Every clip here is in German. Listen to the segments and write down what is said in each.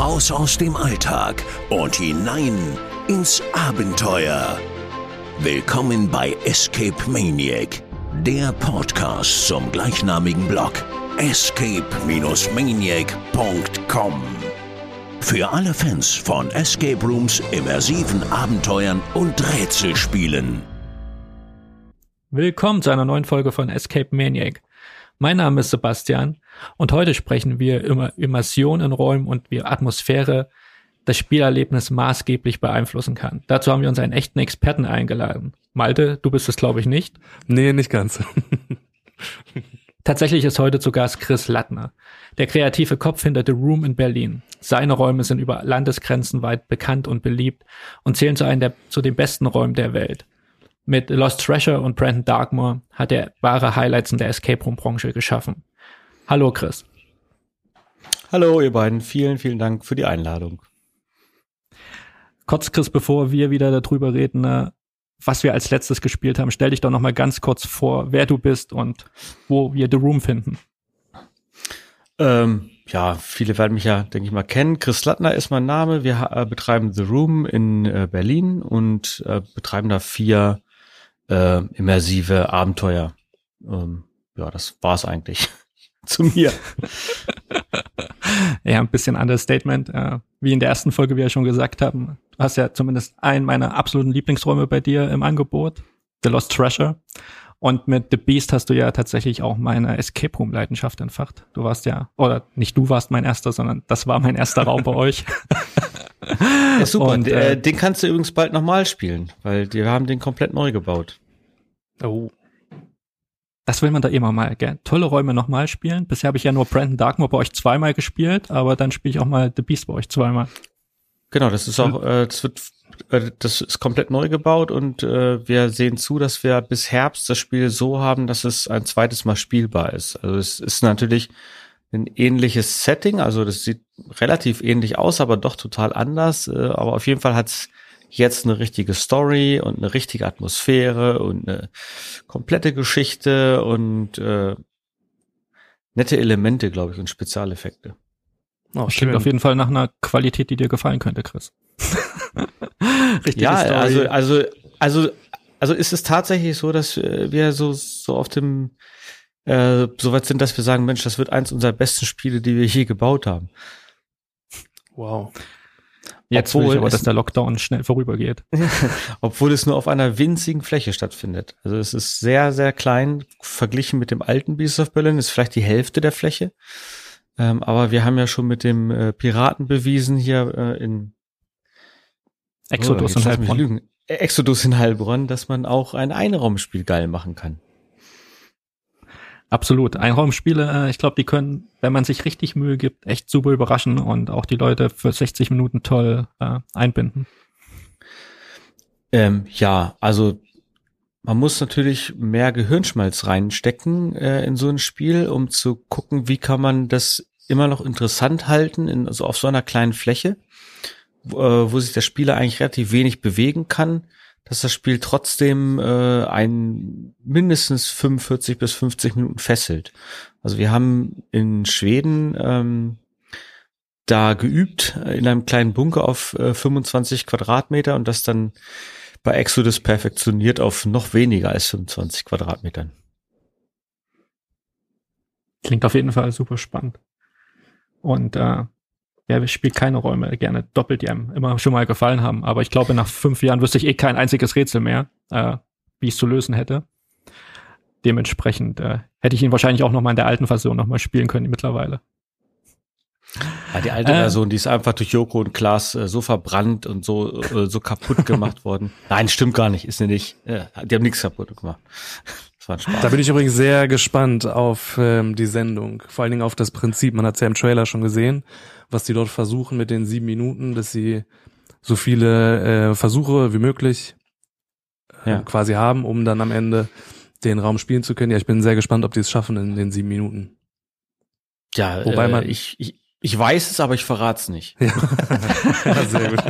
Raus aus dem Alltag und hinein ins Abenteuer. Willkommen bei Escape Maniac, der Podcast zum gleichnamigen Blog escape-maniac.com. Für alle Fans von Escape Rooms, immersiven Abenteuern und Rätselspielen. Willkommen zu einer neuen Folge von Escape Maniac. Mein Name ist Sebastian und heute sprechen wir über Immersion in Räumen und wie Atmosphäre das Spielerlebnis maßgeblich beeinflussen kann. Dazu haben wir uns einen echten Experten eingeladen. Malte, du bist es glaube ich nicht. Nee, nicht ganz. Tatsächlich ist heute zu Gast Chris Lattner, der kreative Kopf hinter The Room in Berlin. Seine Räume sind über Landesgrenzen weit bekannt und beliebt und zählen zu einem der, zu den besten Räumen der Welt. Mit Lost Treasure und Brandon Darkmoor hat er wahre Highlights in der Escape Room Branche geschaffen. Hallo Chris. Hallo ihr beiden, vielen, vielen Dank für die Einladung. Kurz Chris, bevor wir wieder darüber reden, äh, was wir als letztes gespielt haben, stell dich doch noch mal ganz kurz vor, wer du bist und wo wir The Room finden. Ähm, ja, viele werden mich ja, denke ich mal, kennen. Chris Lattner ist mein Name. Wir äh, betreiben The Room in äh, Berlin und äh, betreiben da vier äh, immersive Abenteuer. Ähm, ja, das war's eigentlich zu mir. ja, ein bisschen Understatement. Äh, wie in der ersten Folge wir ja schon gesagt haben, du hast ja zumindest einen meiner absoluten Lieblingsräume bei dir im Angebot, The Lost Treasure. Und mit The Beast hast du ja tatsächlich auch meine Escape Room Leidenschaft entfacht. Du warst ja, oder nicht du warst mein erster, sondern das war mein erster Raum bei euch. Ja, super. Und, äh, den kannst du übrigens bald nochmal spielen, weil wir haben den komplett neu gebaut. Oh. Das will man da immer mal, gell? Tolle Räume nochmal spielen. Bisher habe ich ja nur Brandon Darkmoor bei euch zweimal gespielt, aber dann spiele ich auch mal The Beast bei euch zweimal. Genau, das ist auch, äh, das wird, äh, das ist komplett neu gebaut und äh, wir sehen zu, dass wir bis Herbst das Spiel so haben, dass es ein zweites Mal spielbar ist. Also es ist natürlich ein ähnliches Setting, also das sieht relativ ähnlich aus, aber doch total anders. Äh, aber auf jeden Fall hat's jetzt eine richtige Story und eine richtige Atmosphäre und eine komplette Geschichte und äh, nette Elemente, glaube ich, und Spezialeffekte. Oh, klingt auf jeden Fall nach einer Qualität, die dir gefallen könnte, Chris. Richtige ja, Story. also also also also ist es tatsächlich so, dass wir so so auf dem äh, so weit sind, dass wir sagen, Mensch, das wird eins unserer besten Spiele, die wir je gebaut haben. Wow. Jetzt obwohl will ich aber, dass der Lockdown schnell vorübergeht. obwohl es nur auf einer winzigen Fläche stattfindet. Also es ist sehr, sehr klein verglichen mit dem alten Beast of Berlin, ist vielleicht die Hälfte der Fläche. Ähm, aber wir haben ja schon mit dem äh, Piraten bewiesen hier äh, in Exodus oh, in Heilbronn. Exodus in Heilbronn, dass man auch ein Einraumspiel geil machen kann. Absolut. Einraumspiele, äh, ich glaube, die können, wenn man sich richtig Mühe gibt, echt super überraschen und auch die Leute für 60 Minuten toll äh, einbinden. Ähm, ja, also man muss natürlich mehr Gehirnschmalz reinstecken äh, in so ein Spiel, um zu gucken, wie kann man das immer noch interessant halten, in, also auf so einer kleinen Fläche, wo, äh, wo sich der Spieler eigentlich relativ wenig bewegen kann dass das Spiel trotzdem äh, ein mindestens 45 bis 50 Minuten fesselt. Also wir haben in Schweden ähm, da geübt in einem kleinen Bunker auf äh, 25 Quadratmeter und das dann bei Exodus perfektioniert auf noch weniger als 25 Quadratmetern. Klingt auf jeden Fall super spannend. Und äh, Wer spielt keine Räume gerne doppelt, die einem immer schon mal gefallen haben. Aber ich glaube, nach fünf Jahren wüsste ich eh kein einziges Rätsel mehr, äh, wie ich es zu lösen hätte. Dementsprechend äh, hätte ich ihn wahrscheinlich auch noch mal in der alten Version noch mal spielen können mittlerweile. Ja, die alte äh, Version, die ist einfach durch Joko und Klaas äh, so verbrannt und so äh, so kaputt gemacht worden. Nein, stimmt gar nicht, ist sie nicht. Ja, die haben nichts kaputt gemacht. Das war Spaß. Da bin ich übrigens sehr gespannt auf ähm, die Sendung, vor allen Dingen auf das Prinzip. Man hat es ja im Trailer schon gesehen was die dort versuchen mit den sieben Minuten, dass sie so viele äh, Versuche wie möglich äh, ja. quasi haben, um dann am Ende den Raum spielen zu können. Ja, ich bin sehr gespannt, ob die es schaffen in den sieben Minuten. Ja, wobei man äh, ich, ich ich weiß es, aber ich verrat's nicht. ja, sehr gut.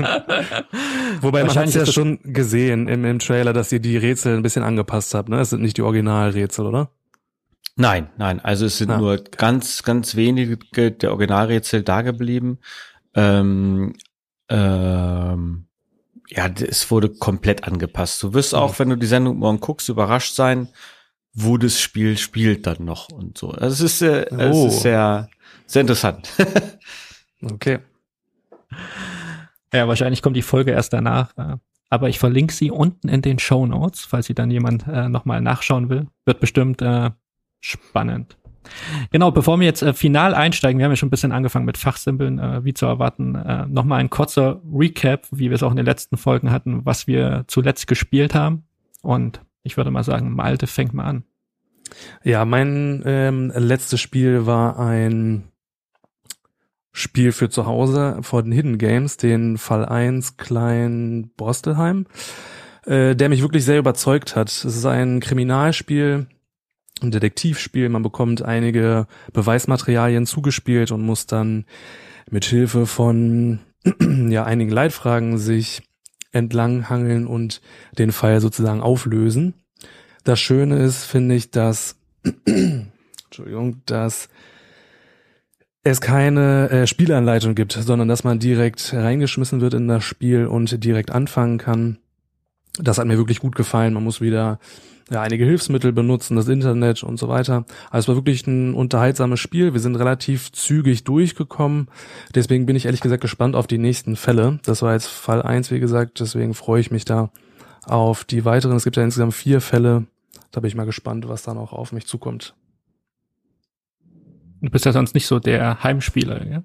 Wobei man hat es ja schon gesehen im, im Trailer, dass ihr die Rätsel ein bisschen angepasst habt. Ne, es sind nicht die Originalrätsel, oder? Nein, nein. Also es sind ah, nur ganz, ganz wenige der Originalrätsel da geblieben. ähm, ähm, ja, es wurde komplett angepasst. Du wirst auch, mhm. wenn du die Sendung morgen guckst, überrascht sein, wo das Spiel spielt dann noch und so. Also es ist, äh, oh. es ist sehr, sehr interessant. okay. Ja, wahrscheinlich kommt die Folge erst danach. Aber ich verlinke sie unten in den Show Notes, falls sie dann jemand äh, nochmal nachschauen will. Wird bestimmt äh, spannend. Genau, bevor wir jetzt äh, final einsteigen, wir haben ja schon ein bisschen angefangen mit Fachsimpeln, äh, wie zu erwarten, äh, nochmal ein kurzer Recap, wie wir es auch in den letzten Folgen hatten, was wir zuletzt gespielt haben. Und ich würde mal sagen, Malte fängt mal an. Ja, mein ähm, letztes Spiel war ein Spiel für zu Hause vor den Hidden Games, den Fall 1 Klein Borstelheim, äh, der mich wirklich sehr überzeugt hat. Es ist ein Kriminalspiel, ein Detektivspiel. Man bekommt einige Beweismaterialien zugespielt und muss dann mit Hilfe von ja einigen Leitfragen sich entlanghangeln und den Fall sozusagen auflösen. Das Schöne ist, finde ich, dass Entschuldigung, dass es keine äh, Spielanleitung gibt, sondern dass man direkt reingeschmissen wird in das Spiel und direkt anfangen kann. Das hat mir wirklich gut gefallen. Man muss wieder ja, einige Hilfsmittel benutzen, das Internet und so weiter. Also es war wirklich ein unterhaltsames Spiel. Wir sind relativ zügig durchgekommen. Deswegen bin ich ehrlich gesagt gespannt auf die nächsten Fälle. Das war jetzt Fall eins, wie gesagt. Deswegen freue ich mich da auf die weiteren. Es gibt ja insgesamt vier Fälle. Da bin ich mal gespannt, was da noch auf mich zukommt. Du bist ja sonst nicht so der Heimspieler, ja?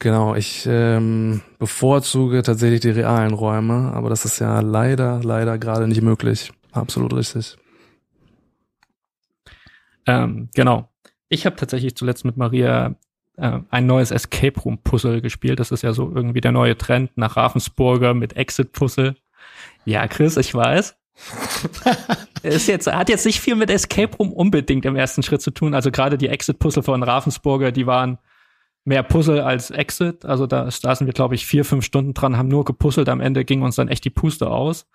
Genau, ich ähm, bevorzuge tatsächlich die realen Räume, aber das ist ja leider, leider gerade nicht möglich. Absolut richtig. Ähm, genau. Ich habe tatsächlich zuletzt mit Maria äh, ein neues Escape Room Puzzle gespielt. Das ist ja so irgendwie der neue Trend nach Ravensburger mit Exit Puzzle. Ja, Chris, ich weiß ist jetzt, hat jetzt nicht viel mit Escape Room unbedingt im ersten Schritt zu tun. Also gerade die Exit-Puzzle von Ravensburger, die waren mehr Puzzle als Exit. Also da saßen wir, glaube ich, vier, fünf Stunden dran, haben nur gepuzzelt. Am Ende ging uns dann echt die Puste aus.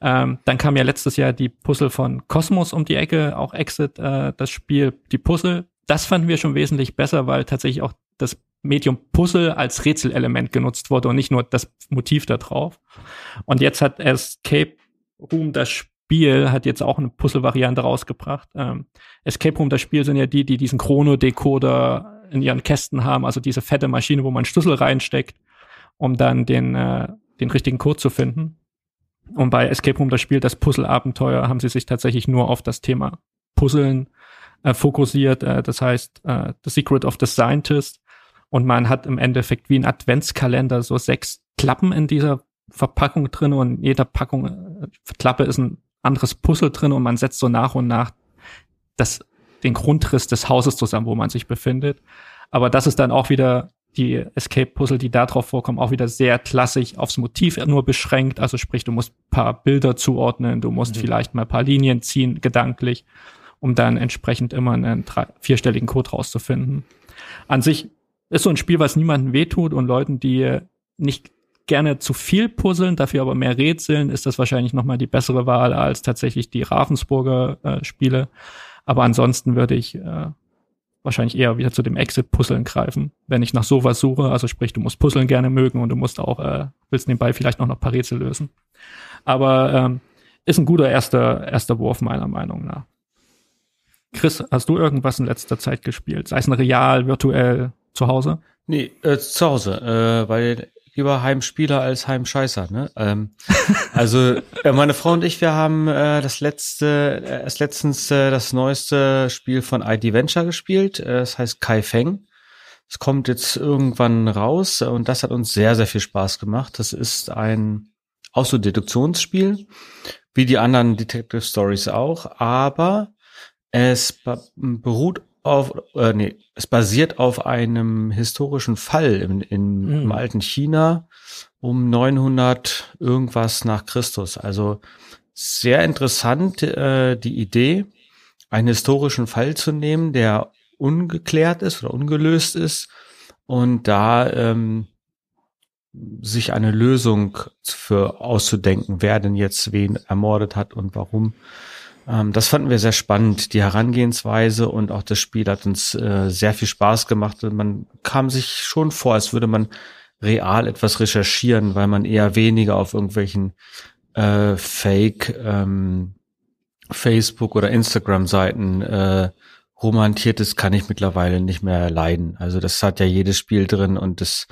Ähm, dann kam ja letztes Jahr die Puzzle von Cosmos um die Ecke, auch Exit, äh, das Spiel, die Puzzle. Das fanden wir schon wesentlich besser, weil tatsächlich auch das Medium Puzzle als Rätselelement genutzt wurde und nicht nur das Motiv da drauf. Und jetzt hat Escape Room das Spiel hat jetzt auch eine Puzzle-Variante rausgebracht. Ähm, Escape Room das Spiel sind ja die, die diesen Chrono-Decoder in ihren Kästen haben, also diese fette Maschine, wo man Schlüssel reinsteckt, um dann den, äh, den richtigen Code zu finden. Und bei Escape Room das Spiel, das Puzzle-Abenteuer, haben sie sich tatsächlich nur auf das Thema Puzzeln äh, fokussiert. Äh, das heißt, äh, The Secret of the Scientist. Und man hat im Endeffekt wie ein Adventskalender so sechs Klappen in dieser Verpackung drin und jeder Packung, äh, Klappe ist ein anderes Puzzle drin und man setzt so nach und nach das, den Grundriss des Hauses zusammen, wo man sich befindet. Aber das ist dann auch wieder die Escape-Puzzle, die da drauf vorkommen, auch wieder sehr klassisch aufs Motiv nur beschränkt. Also sprich, du musst paar Bilder zuordnen, du musst mhm. vielleicht mal paar Linien ziehen, gedanklich, um dann entsprechend immer einen drei, vierstelligen Code rauszufinden. An sich ist so ein Spiel, was niemandem wehtut und Leuten, die nicht gerne zu viel puzzeln, dafür aber mehr rätseln, ist das wahrscheinlich nochmal die bessere Wahl als tatsächlich die Ravensburger äh, Spiele. Aber ansonsten würde ich äh, wahrscheinlich eher wieder zu dem Exit-Puzzeln greifen, wenn ich nach sowas suche. Also sprich, du musst Puzzeln gerne mögen und du musst auch, äh, willst nebenbei vielleicht noch ein paar Rätsel lösen. Aber ähm, ist ein guter erster, erster Wurf meiner Meinung nach. Chris, hast du irgendwas in letzter Zeit gespielt? Sei es ein real, virtuell, zu Hause? Nee, äh, zu Hause, äh, weil lieber Heimspieler als Heimscheißer. Ne? Ähm, also äh, meine Frau und ich, wir haben äh, das letzte, äh, erst letztens äh, das neueste Spiel von ID Venture gespielt. Äh, das heißt Kai Feng. Es kommt jetzt irgendwann raus und das hat uns sehr, sehr viel Spaß gemacht. Das ist ein auch so Deduktionsspiel, wie die anderen Detective Stories auch, aber es beruht auf, äh, nee, es basiert auf einem historischen Fall im, in, mhm. im alten China um 900 irgendwas nach Christus. Also sehr interessant äh, die Idee, einen historischen Fall zu nehmen, der ungeklärt ist oder ungelöst ist und da ähm, sich eine Lösung für auszudenken, wer denn jetzt wen ermordet hat und warum. Ähm, das fanden wir sehr spannend, die Herangehensweise und auch das Spiel hat uns äh, sehr viel Spaß gemacht. Man kam sich schon vor, als würde man real etwas recherchieren, weil man eher weniger auf irgendwelchen äh, Fake ähm, Facebook oder Instagram Seiten äh, romantiert ist, kann ich mittlerweile nicht mehr leiden. Also das hat ja jedes Spiel drin und das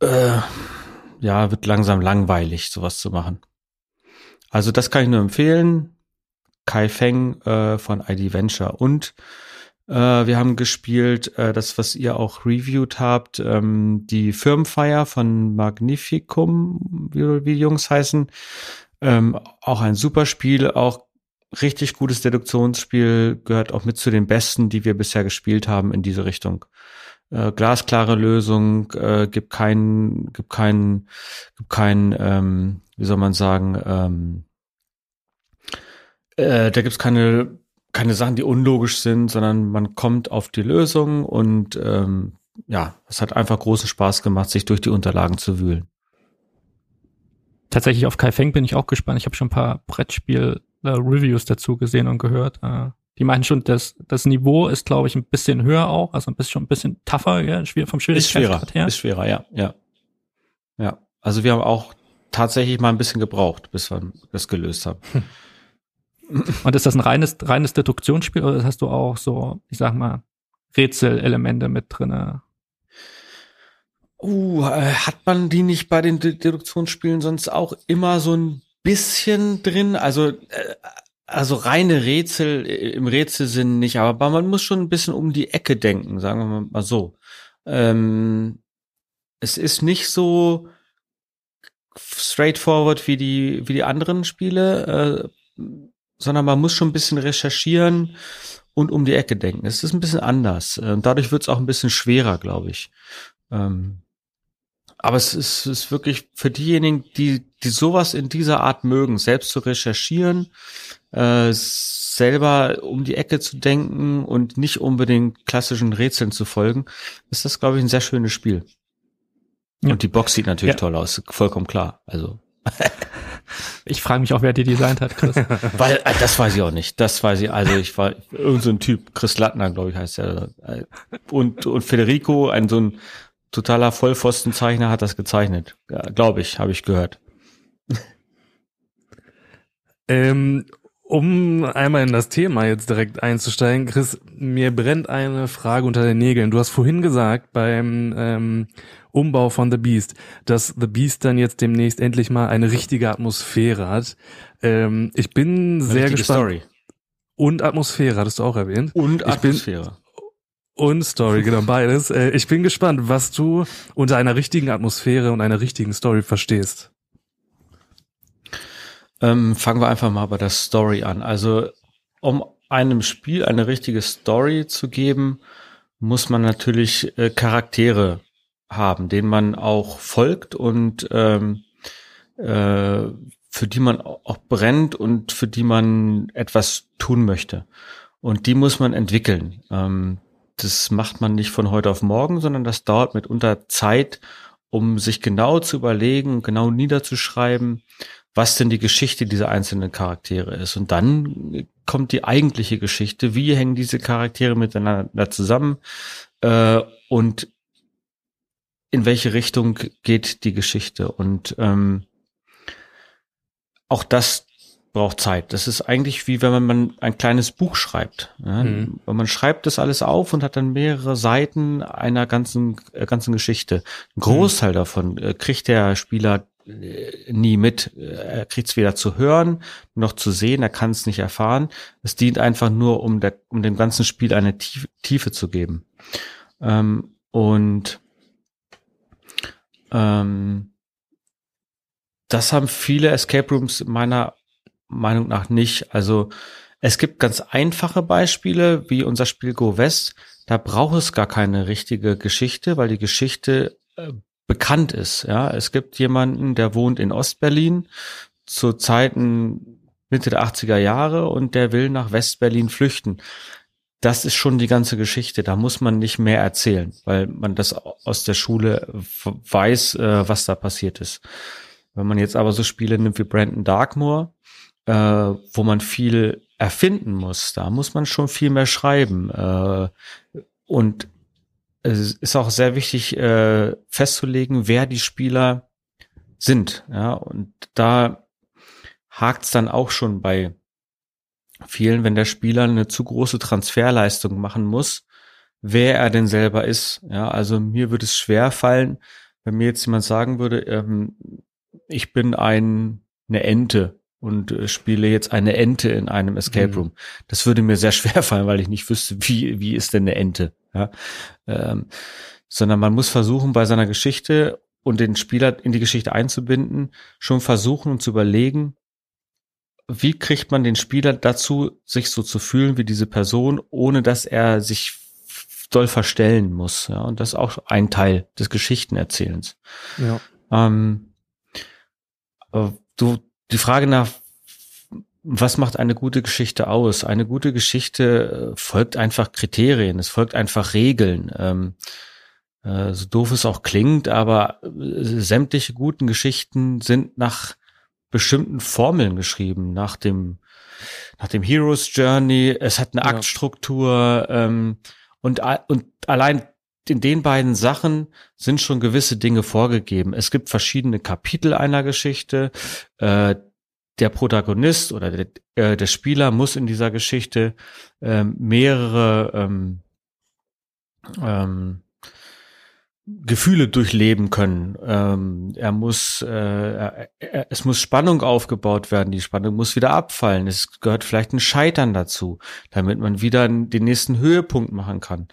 äh, ja wird langsam langweilig, sowas zu machen. Also das kann ich nur empfehlen. Kai Feng äh, von ID Venture und äh, wir haben gespielt, äh, das, was ihr auch reviewed habt, ähm, die Firmenfeier von Magnificum, wie, wie die Jungs heißen. Ähm, auch ein super Spiel, auch richtig gutes Deduktionsspiel, gehört auch mit zu den besten, die wir bisher gespielt haben in diese Richtung. Äh, glasklare Lösung, äh, gibt keinen, gibt keinen, gibt keinen, ähm, wie soll man sagen, ähm, äh, da gibt's keine keine Sachen, die unlogisch sind, sondern man kommt auf die Lösung und ähm, ja, es hat einfach großen Spaß gemacht, sich durch die Unterlagen zu wühlen. Tatsächlich auf Kai Feng bin ich auch gespannt. Ich habe schon ein paar Brettspiel-Reviews dazu gesehen und gehört. Äh, die meinen schon, dass das Niveau ist, glaube ich, ein bisschen höher auch, also ein bisschen schon ein bisschen tougher, ja, vom Schwierigkeitsgrad her. Ist schwerer, ja, ja. Ja, also wir haben auch tatsächlich mal ein bisschen gebraucht, bis wir das gelöst haben. Hm. Und ist das ein reines, reines Deduktionsspiel oder hast du auch so, ich sag mal, Rätselelemente mit drinne? Uh, äh, hat man die nicht bei den Deduktionsspielen sonst auch immer so ein bisschen drin? Also, äh, also reine Rätsel äh, im Rätselsinn nicht, aber man muss schon ein bisschen um die Ecke denken, sagen wir mal so. Ähm, es ist nicht so straightforward wie die, wie die anderen Spiele. Äh, sondern man muss schon ein bisschen recherchieren und um die Ecke denken. Es ist ein bisschen anders. Und ähm, dadurch wird es auch ein bisschen schwerer, glaube ich. Ähm, aber es ist, ist wirklich für diejenigen, die, die sowas in dieser Art mögen, selbst zu recherchieren, äh, selber um die Ecke zu denken und nicht unbedingt klassischen Rätseln zu folgen, ist das, glaube ich, ein sehr schönes Spiel. Ja. Und die Box sieht natürlich ja. toll aus, vollkommen klar. Also. Ich frage mich auch, wer die designt hat, Chris. Weil, äh, das weiß ich auch nicht. Das weiß ich, also ich war irgend so ein Typ, Chris Lattner, glaube ich, heißt der. Und, und Federico, ein so ein totaler Vollpfostenzeichner, hat das gezeichnet. Ja, glaube ich, habe ich gehört. Ähm, um einmal in das Thema jetzt direkt einzusteigen, Chris, mir brennt eine Frage unter den Nägeln. Du hast vorhin gesagt beim ähm, Umbau von The Beast, dass The Beast dann jetzt demnächst endlich mal eine richtige Atmosphäre hat. Ähm, ich bin eine sehr gespannt. Story. Und Atmosphäre, hattest du auch erwähnt. Und Atmosphäre. Bin, und Story, genau beides. Äh, ich bin gespannt, was du unter einer richtigen Atmosphäre und einer richtigen Story verstehst. Ähm, fangen wir einfach mal bei der Story an. Also, um einem Spiel eine richtige Story zu geben, muss man natürlich äh, Charaktere haben, denen man auch folgt und ähm, äh, für die man auch brennt und für die man etwas tun möchte. Und die muss man entwickeln. Ähm, das macht man nicht von heute auf morgen, sondern das dauert mitunter Zeit, um sich genau zu überlegen, genau niederzuschreiben, was denn die Geschichte dieser einzelnen Charaktere ist. Und dann kommt die eigentliche Geschichte. Wie hängen diese Charaktere miteinander zusammen? Äh, und in welche Richtung geht die Geschichte? Und ähm, auch das braucht Zeit. Das ist eigentlich wie wenn man ein kleines Buch schreibt. Ja? Mhm. Man schreibt das alles auf und hat dann mehrere Seiten einer ganzen äh, ganzen Geschichte. Ein Großteil mhm. davon äh, kriegt der Spieler nie mit. Er kriegt es weder zu hören noch zu sehen, er kann es nicht erfahren. Es dient einfach nur, um, der, um dem ganzen Spiel eine Tiefe, Tiefe zu geben. Ähm, und ähm, das haben viele Escape Rooms meiner Meinung nach nicht. Also es gibt ganz einfache Beispiele, wie unser Spiel Go West. Da braucht es gar keine richtige Geschichte, weil die Geschichte äh, bekannt ist. Ja, es gibt jemanden, der wohnt in Ostberlin zu Zeiten Mitte der 80er Jahre und der will nach Westberlin flüchten. Das ist schon die ganze Geschichte. Da muss man nicht mehr erzählen, weil man das aus der Schule weiß, äh, was da passiert ist. Wenn man jetzt aber so Spiele nimmt wie Brandon Darkmoor, äh, wo man viel erfinden muss, da muss man schon viel mehr schreiben. Äh, und es ist auch sehr wichtig äh, festzulegen, wer die Spieler sind. Ja, und da hakt's dann auch schon bei vielen, wenn der Spieler eine zu große Transferleistung machen muss, wer er denn selber ist. Ja, also mir würde es schwer fallen, wenn mir jetzt jemand sagen würde, ähm, ich bin ein, eine Ente und äh, spiele jetzt eine Ente in einem Escape mhm. Room. Das würde mir sehr schwer fallen, weil ich nicht wüsste, wie, wie ist denn eine Ente. Ja? Ähm, sondern man muss versuchen, bei seiner Geschichte und den Spieler in die Geschichte einzubinden, schon versuchen und zu überlegen, wie kriegt man den Spieler dazu, sich so zu fühlen wie diese Person, ohne dass er sich doll verstellen muss. Ja, und das ist auch ein Teil des Geschichtenerzählens. Ja. Ähm, du, die Frage nach, was macht eine gute Geschichte aus? Eine gute Geschichte äh, folgt einfach Kriterien, es folgt einfach Regeln. Ähm, äh, so doof es auch klingt, aber äh, sämtliche guten Geschichten sind nach bestimmten Formeln geschrieben, nach dem, nach dem Hero's Journey. Es hat eine ja. Aktstruktur ähm, und, und allein in den beiden Sachen sind schon gewisse Dinge vorgegeben. Es gibt verschiedene Kapitel einer Geschichte. Äh, der Protagonist oder der, äh, der Spieler muss in dieser Geschichte äh, mehrere ähm, ähm, Gefühle durchleben können. Ähm, er muss, äh, er, er, es muss Spannung aufgebaut werden. Die Spannung muss wieder abfallen. Es gehört vielleicht ein Scheitern dazu, damit man wieder den nächsten Höhepunkt machen kann.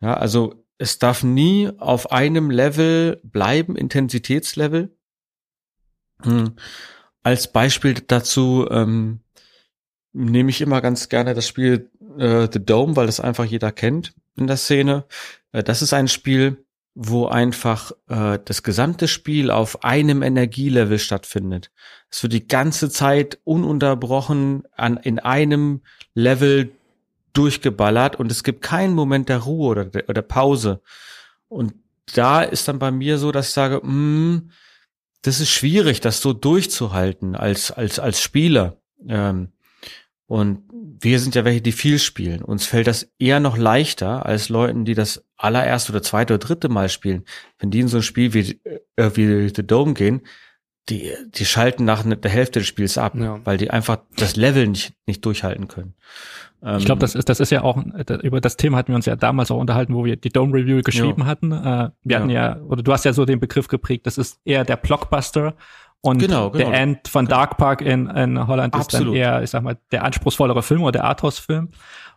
Ja, also es darf nie auf einem Level bleiben, Intensitätslevel. Hm. Als Beispiel dazu ähm, nehme ich immer ganz gerne das Spiel äh, The Dome, weil das einfach jeder kennt in der Szene. Äh, das ist ein Spiel, wo einfach äh, das gesamte Spiel auf einem Energielevel stattfindet. Es wird die ganze Zeit ununterbrochen an, in einem Level durchgeballert und es gibt keinen Moment der Ruhe oder der, oder Pause. Und da ist dann bei mir so, dass ich sage, mh, hm, das ist schwierig, das so durchzuhalten als als als Spieler. Ähm, und wir sind ja welche, die viel spielen. Uns fällt das eher noch leichter als Leuten, die das allererste oder zweite oder dritte Mal spielen. Wenn die in so ein Spiel wie, äh, wie The Dome gehen, die, die schalten nach der Hälfte des Spiels ab, ja. weil die einfach das Level nicht, nicht durchhalten können. ich glaube, das ist, das ist ja auch, über das Thema hatten wir uns ja damals auch unterhalten, wo wir die Dome Review geschrieben ja. hatten. Äh, wir hatten ja. ja, oder du hast ja so den Begriff geprägt, das ist eher der Blockbuster und genau, genau. der End von Dark Park in, in Holland ist Absolut. dann eher, ich sag mal, der anspruchsvollere Film oder der Arthouse-Film.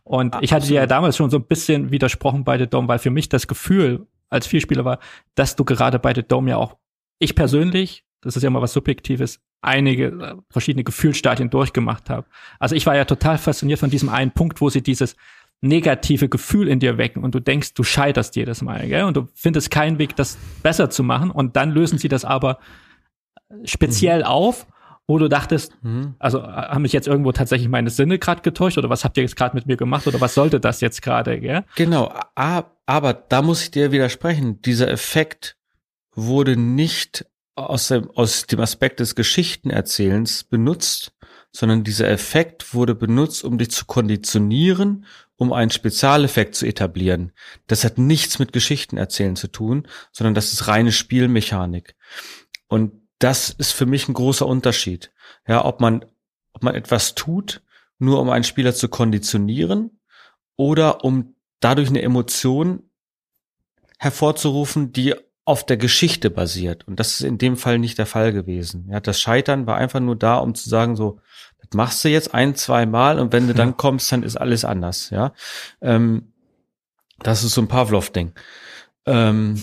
Und Absolut. ich hatte dir ja damals schon so ein bisschen widersprochen bei The Dome, weil für mich das Gefühl als Vielspieler war, dass du gerade bei The Dome ja auch, ich persönlich, das ist ja mal was Subjektives, einige äh, verschiedene Gefühlsstadien durchgemacht habe. Also ich war ja total fasziniert von diesem einen Punkt, wo sie dieses negative Gefühl in dir wecken und du denkst, du scheiterst jedes Mal, gell? Und du findest keinen Weg, das besser zu machen und dann lösen sie das aber speziell mhm. auf, wo du dachtest, mhm. also äh, haben mich jetzt irgendwo tatsächlich meine Sinne gerade getäuscht oder was habt ihr jetzt gerade mit mir gemacht oder was sollte das jetzt gerade, gell? Genau, aber da muss ich dir widersprechen. Dieser Effekt wurde nicht aus dem, aus dem Aspekt des Geschichtenerzählens benutzt, sondern dieser Effekt wurde benutzt, um dich zu konditionieren, um einen Spezialeffekt zu etablieren. Das hat nichts mit Geschichtenerzählen zu tun, sondern das ist reine Spielmechanik. Und das ist für mich ein großer Unterschied. Ja, ob man, ob man etwas tut, nur um einen Spieler zu konditionieren oder um dadurch eine Emotion hervorzurufen, die auf der Geschichte basiert. Und das ist in dem Fall nicht der Fall gewesen. Ja, das Scheitern war einfach nur da, um zu sagen, so, das machst du jetzt ein, zwei Mal und wenn du dann kommst, dann ist alles anders. Ja, ähm, das ist so ein Pavlov-Ding. Ähm,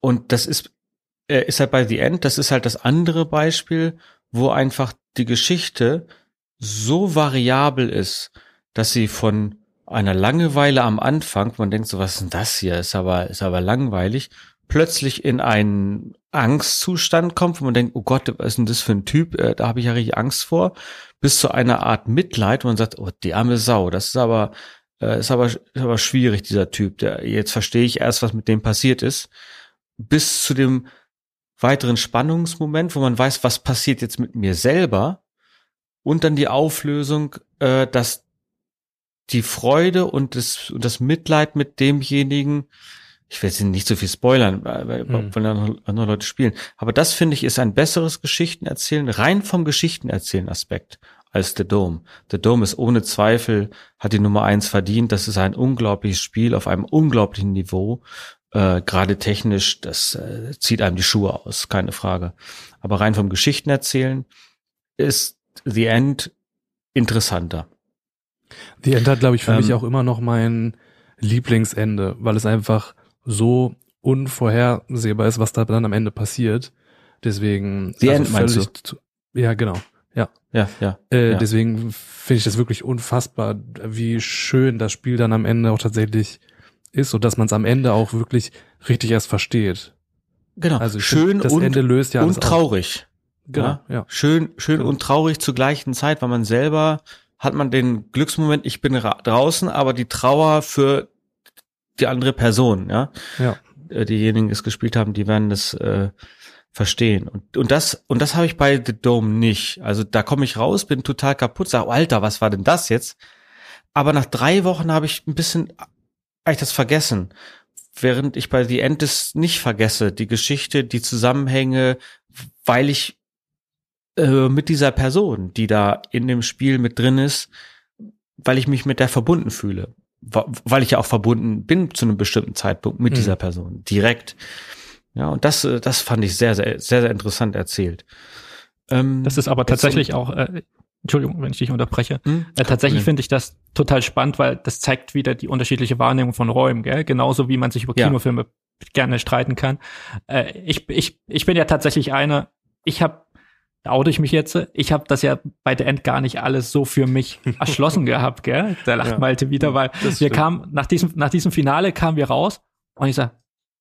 und das ist äh, ist halt bei The End, das ist halt das andere Beispiel, wo einfach die Geschichte so variabel ist, dass sie von einer Langeweile am Anfang, man denkt so, was ist denn das hier? Ist aber, ist aber langweilig, plötzlich in einen Angstzustand kommt, wo man denkt, oh Gott, was ist denn das für ein Typ? Äh, da habe ich ja richtig Angst vor, bis zu einer Art Mitleid, wo man sagt, oh, die arme Sau, das ist aber, äh, ist aber, ist aber schwierig, dieser Typ. Der, jetzt verstehe ich erst, was mit dem passiert ist. Bis zu dem weiteren Spannungsmoment, wo man weiß, was passiert jetzt mit mir selber und dann die Auflösung, äh, dass die Freude und das, und das Mitleid mit demjenigen ich will jetzt nicht so viel spoilern, weil, Hm. weil andere andere Leute spielen. Aber das finde ich ist ein besseres Geschichtenerzählen, rein vom Geschichtenerzählen Aspekt als The Dome. The Dome ist ohne Zweifel, hat die Nummer eins verdient. Das ist ein unglaubliches Spiel auf einem unglaublichen Niveau. Äh, Gerade technisch, das äh, zieht einem die Schuhe aus, keine Frage. Aber rein vom Geschichtenerzählen ist The End interessanter. Die End hat, glaube ich, für Ähm, mich auch immer noch mein Lieblingsende, weil es einfach so unvorhersehbar ist, was da dann am Ende passiert. Deswegen. also The End meinst völlig zu- Ja, genau. Ja. Ja, ja. Äh, Ja. Deswegen finde ich das wirklich unfassbar, wie schön das Spiel dann am Ende auch tatsächlich ist und dass man es am Ende auch wirklich richtig erst versteht. Genau. Also schön find, das und, Ende löst ja und auf. traurig. Genau, Ja? ja. Schön, schön Genau. und traurig zur gleichen Zeit, weil man selber hat man den Glücksmoment, ich bin ra- draußen, aber die Trauer für die andere Person, ja. Ja. Äh, Diejenigen, die es gespielt haben, die werden das äh, verstehen. Und, und das, und das habe ich bei The Dome nicht. Also da komme ich raus, bin total kaputt, sag, oh, Alter, was war denn das jetzt? Aber nach drei Wochen habe ich ein bisschen, hab ich das vergessen. Während ich bei The End es nicht vergesse, die Geschichte, die Zusammenhänge, weil ich äh, mit dieser Person, die da in dem Spiel mit drin ist, weil ich mich mit der verbunden fühle. Weil ich ja auch verbunden bin zu einem bestimmten Zeitpunkt mit Mhm. dieser Person, direkt. Ja, und das, äh, das fand ich sehr, sehr, sehr, sehr interessant erzählt. Ähm, Das ist aber tatsächlich auch, äh, Entschuldigung, wenn ich dich unterbreche. Hm? Äh, tatsächlich finde ich das total spannend, weil das zeigt wieder die unterschiedliche Wahrnehmung von Räumen, gell? Genauso wie man sich über Ja. Kinofilme gerne streiten kann. Äh, ich, ich, ich bin ja tatsächlich einer, ich habe, oute ich mich jetzt, ich habe das ja bei The End gar nicht alles so für mich erschlossen gehabt, gell? Da lacht Ja. Malte wieder, weil wir kamen, nach diesem, nach diesem Finale kamen wir raus und ich sag,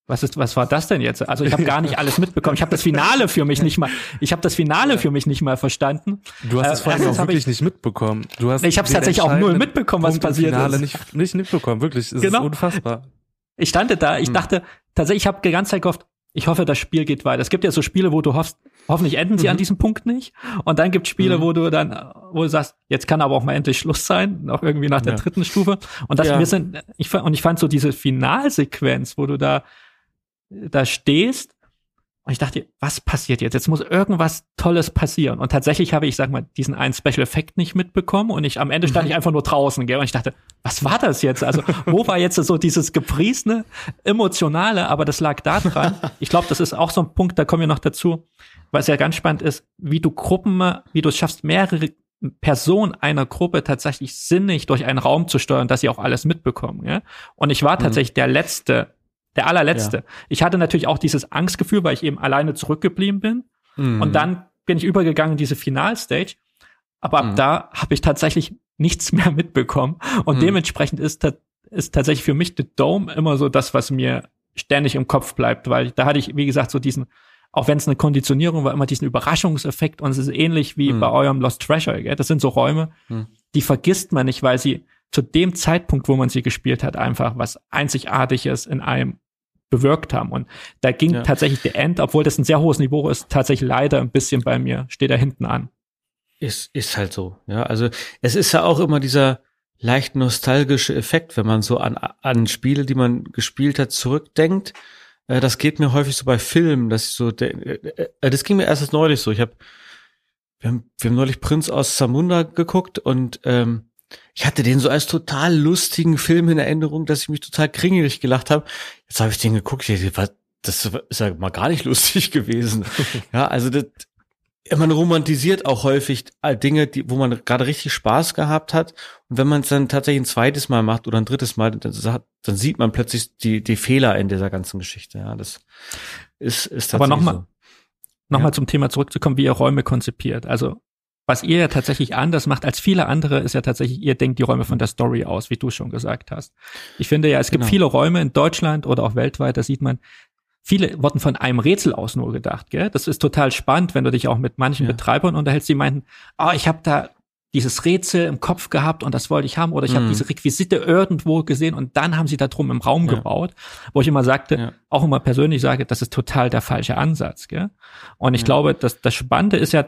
was ist, was war das denn jetzt? Also ich habe gar nicht alles mitbekommen. Ich habe das Finale für mich nicht mal, ich habe das Finale für mich nicht mal verstanden. Du hast Äh, es vor allem erstens auch wirklich ich- nicht mitbekommen. Du hast Ich hab's den tatsächlich auch null mitbekommen, was Punkt passiert Finale ist. Nicht, nicht mitbekommen, wirklich. Es Genau. ist unfassbar. Ich stand da, ich Hm. dachte, tatsächlich, ich habe die ganze Zeit gehofft, ich hoffe, das Spiel geht weiter. Es gibt ja so Spiele, wo du hoffst, hoffentlich enden sie Mhm. an diesem Punkt nicht. Und dann gibt Spiele, Mhm. wo du dann, wo du sagst, jetzt kann aber auch mal endlich Schluss sein, noch irgendwie nach der Ja. dritten Stufe. Und das, Ja. wir sind, ich, und ich fand so diese Finalsequenz, wo du da, da stehst. Und ich dachte, was passiert jetzt? Jetzt muss irgendwas Tolles passieren. Und tatsächlich habe ich, sag mal, diesen einen Special Effekt nicht mitbekommen. Und ich, am Ende stand ich einfach nur draußen, gell? Und ich dachte, was war das jetzt? Also, wo war jetzt so dieses gepriesene, emotionale? Aber das lag da dran. Ich glaube, das ist auch so ein Punkt, da kommen wir noch dazu, weil es ja ganz spannend ist, wie du Gruppen, wie du es schaffst, mehrere Personen einer Gruppe tatsächlich sinnig durch einen Raum zu steuern, dass sie auch alles mitbekommen. Ja? Und ich war tatsächlich der Letzte, der allerletzte. Ich hatte natürlich auch dieses Angstgefühl, weil ich eben alleine zurückgeblieben bin. Mhm. Und dann bin ich übergegangen in diese Finalstage. Aber ab Mhm. da habe ich tatsächlich nichts mehr mitbekommen. Und Mhm. dementsprechend ist, ist tatsächlich für mich The Dome immer so das, was mir ständig im Kopf bleibt, weil da hatte ich, wie gesagt, so diesen, auch wenn es eine Konditionierung war, immer diesen Überraschungseffekt und es ist ähnlich wie Mhm. bei eurem Lost Treasure. Gell? Das sind so Räume, Mhm. die vergisst man nicht, weil sie zu dem Zeitpunkt, wo man sie gespielt hat, einfach was Einzigartiges in einem bewirkt haben. Und da ging Ja. tatsächlich der End, obwohl das ein sehr hohes Niveau ist, tatsächlich leider ein bisschen bei mir, steht da hinten an. Ist, ist halt so. Ja, also es ist ja auch immer dieser leicht nostalgische Effekt, wenn man so an, an Spiele, die man gespielt hat, zurückdenkt. Äh, das geht mir häufig so bei Filmen, dass ich so, äh, äh, das ging mir erst neulich so. Ich habe, wir haben, wir haben neulich Prinz aus Zamunda geguckt und ähm, ich hatte den so als total lustigen Film in Erinnerung, dass ich mich total kringelig gelacht habe. Jetzt habe ich den geguckt, ich dachte, was, das ist ja mal gar nicht lustig gewesen. ja, also das, man romantisiert auch häufig Dinge, die, wo man gerade richtig Spaß gehabt hat. Und wenn man es dann tatsächlich ein zweites Mal macht oder ein drittes Mal, dann, dann sieht man plötzlich die, die Fehler in dieser ganzen Geschichte. Ja, das ist, ist Aber tatsächlich noch mal- so. Nochmal Ja. zum Thema zurückzukommen, wie ihr Räume konzipiert. Also, was ihr ja tatsächlich anders macht als viele andere, ist ja tatsächlich, ihr denkt die Räume von der Story aus, wie du schon gesagt hast. Ich finde ja, es gibt Genau. viele Räume in Deutschland oder auch weltweit, da sieht man, viele wurden von einem Rätsel aus nur gedacht. Gell? Das ist total spannend, wenn du dich auch mit manchen Ja. Betreibern unterhältst, die meinten, ah, ich habe da dieses Rätsel im Kopf gehabt und das wollte ich haben oder ich habe Mhm. diese Requisite irgendwo gesehen und dann haben sie da drum im Raum Ja. gebaut, wo ich immer sagte, Ja. auch immer persönlich sage, das ist total der falsche Ansatz. Gell? Und ich Ja. glaube, dass das Spannende ist ja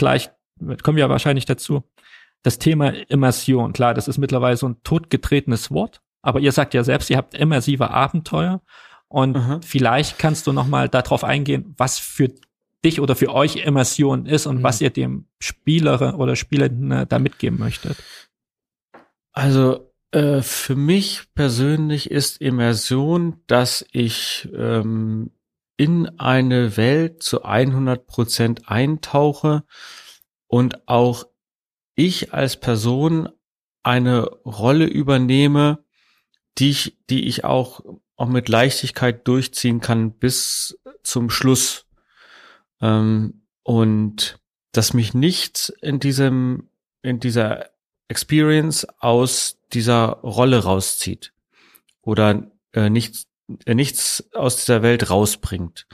gleich, kommen wir wahrscheinlich dazu, das Thema Immersion. Klar, das ist mittlerweile so ein totgetretenes Wort, aber ihr sagt ja selbst, ihr habt immersive Abenteuer und Aha. vielleicht kannst du noch mal darauf eingehen, was für dich oder für euch Immersion ist und Mhm. was ihr dem Spieler oder Spielenden äh, da mitgeben möchtet. Also äh, für mich persönlich ist Immersion, dass ich ähm, in eine Welt zu 100 Prozent eintauche und auch ich als Person eine Rolle übernehme, die ich, die ich auch, auch mit Leichtigkeit durchziehen kann bis zum Schluss. Ähm, und dass mich nichts in diesem, in dieser Experience aus dieser Rolle rauszieht oder äh, nichts, nichts aus dieser Welt rausbringt.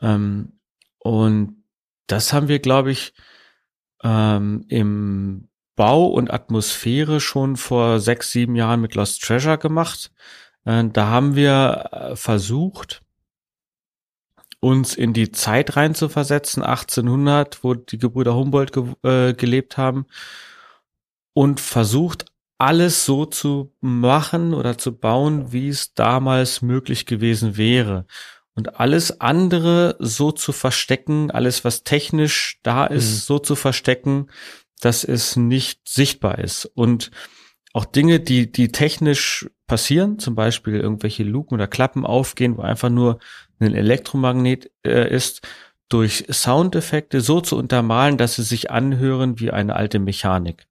Ähm, und das haben wir, glaube ich, ähm, im Bau und Atmosphäre schon vor sechs, sieben Jahren mit Lost Treasure gemacht. Äh, da haben wir äh, versucht, uns in die Zeit reinzuversetzen, 1800, wo die Gebrüder Humboldt ge äh, gelebt haben und versucht, alles so zu machen oder zu bauen, wie es damals möglich gewesen wäre. Und alles andere so zu verstecken, alles, was technisch da ist, Mhm. so zu verstecken, dass es nicht sichtbar ist. Und auch Dinge, die, die technisch passieren, zum Beispiel irgendwelche Luken oder Klappen aufgehen, wo einfach nur ein Elektromagnet äh, ist, durch Soundeffekte so zu untermalen, dass sie sich anhören wie eine alte Mechanik.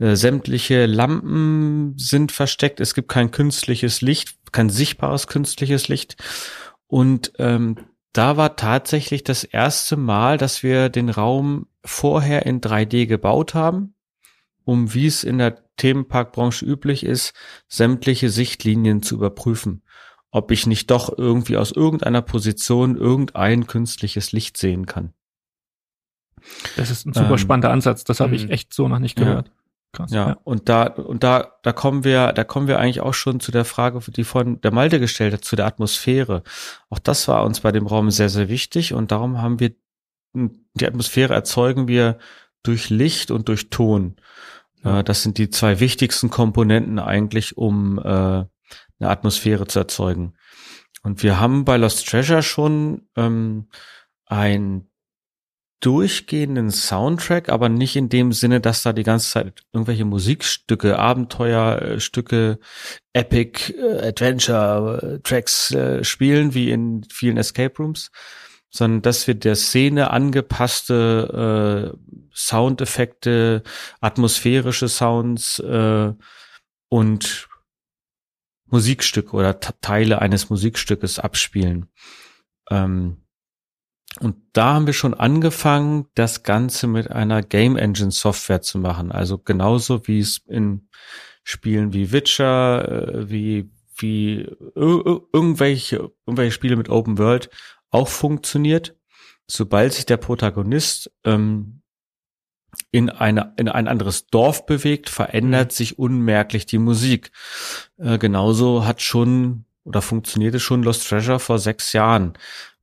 Äh, sämtliche Lampen sind versteckt, es gibt kein künstliches Licht, kein sichtbares künstliches Licht. Und ähm, da war tatsächlich das erste Mal, dass wir den Raum vorher in 3D gebaut haben, um, wie es in der Themenparkbranche üblich ist, sämtliche Sichtlinien zu überprüfen, ob ich nicht doch irgendwie aus irgendeiner Position irgendein künstliches Licht sehen kann. Das ist ein super Ähm, spannender Ansatz. Das habe ich mhm. echt so noch nicht Ja. Krass. Ja, und da, und da, da kommen wir, da kommen wir eigentlich auch schon zu der Frage, die von der Malte gestellt hat, zu der Atmosphäre. Auch das war uns bei dem Raum sehr, sehr wichtig und darum haben wir, die Atmosphäre erzeugen wir durch Licht und durch Ton. Ja. Äh, Das sind die zwei wichtigsten Komponenten eigentlich, um äh, eine Atmosphäre zu erzeugen. Und wir haben bei Lost Treasure schon ähm, ein durchgehenden Soundtrack, aber nicht in dem Sinne, dass da die ganze Zeit irgendwelche Musikstücke, Abenteuerstücke, Epic äh, Adventure äh, Tracks äh, spielen, wie in vielen Escape Rooms, sondern dass wir der Szene angepasste äh, Soundeffekte, atmosphärische Sounds äh, und Musikstücke oder Teile eines Musikstückes abspielen. Ähm, und da haben wir schon angefangen, das Ganze mit einer Game Engine Software zu machen. Also genauso wie es in Spielen wie Witcher, äh, wie, wie ir- ir- irgendwelche, irgendwelche Spiele mit Open World auch funktioniert. Sobald sich der Protagonist ähm, in, eine, in ein anderes Dorf bewegt, verändert sich unmerklich die Musik. Äh, genauso hat schon oder funktionierte schon Lost Treasure vor sechs Jahren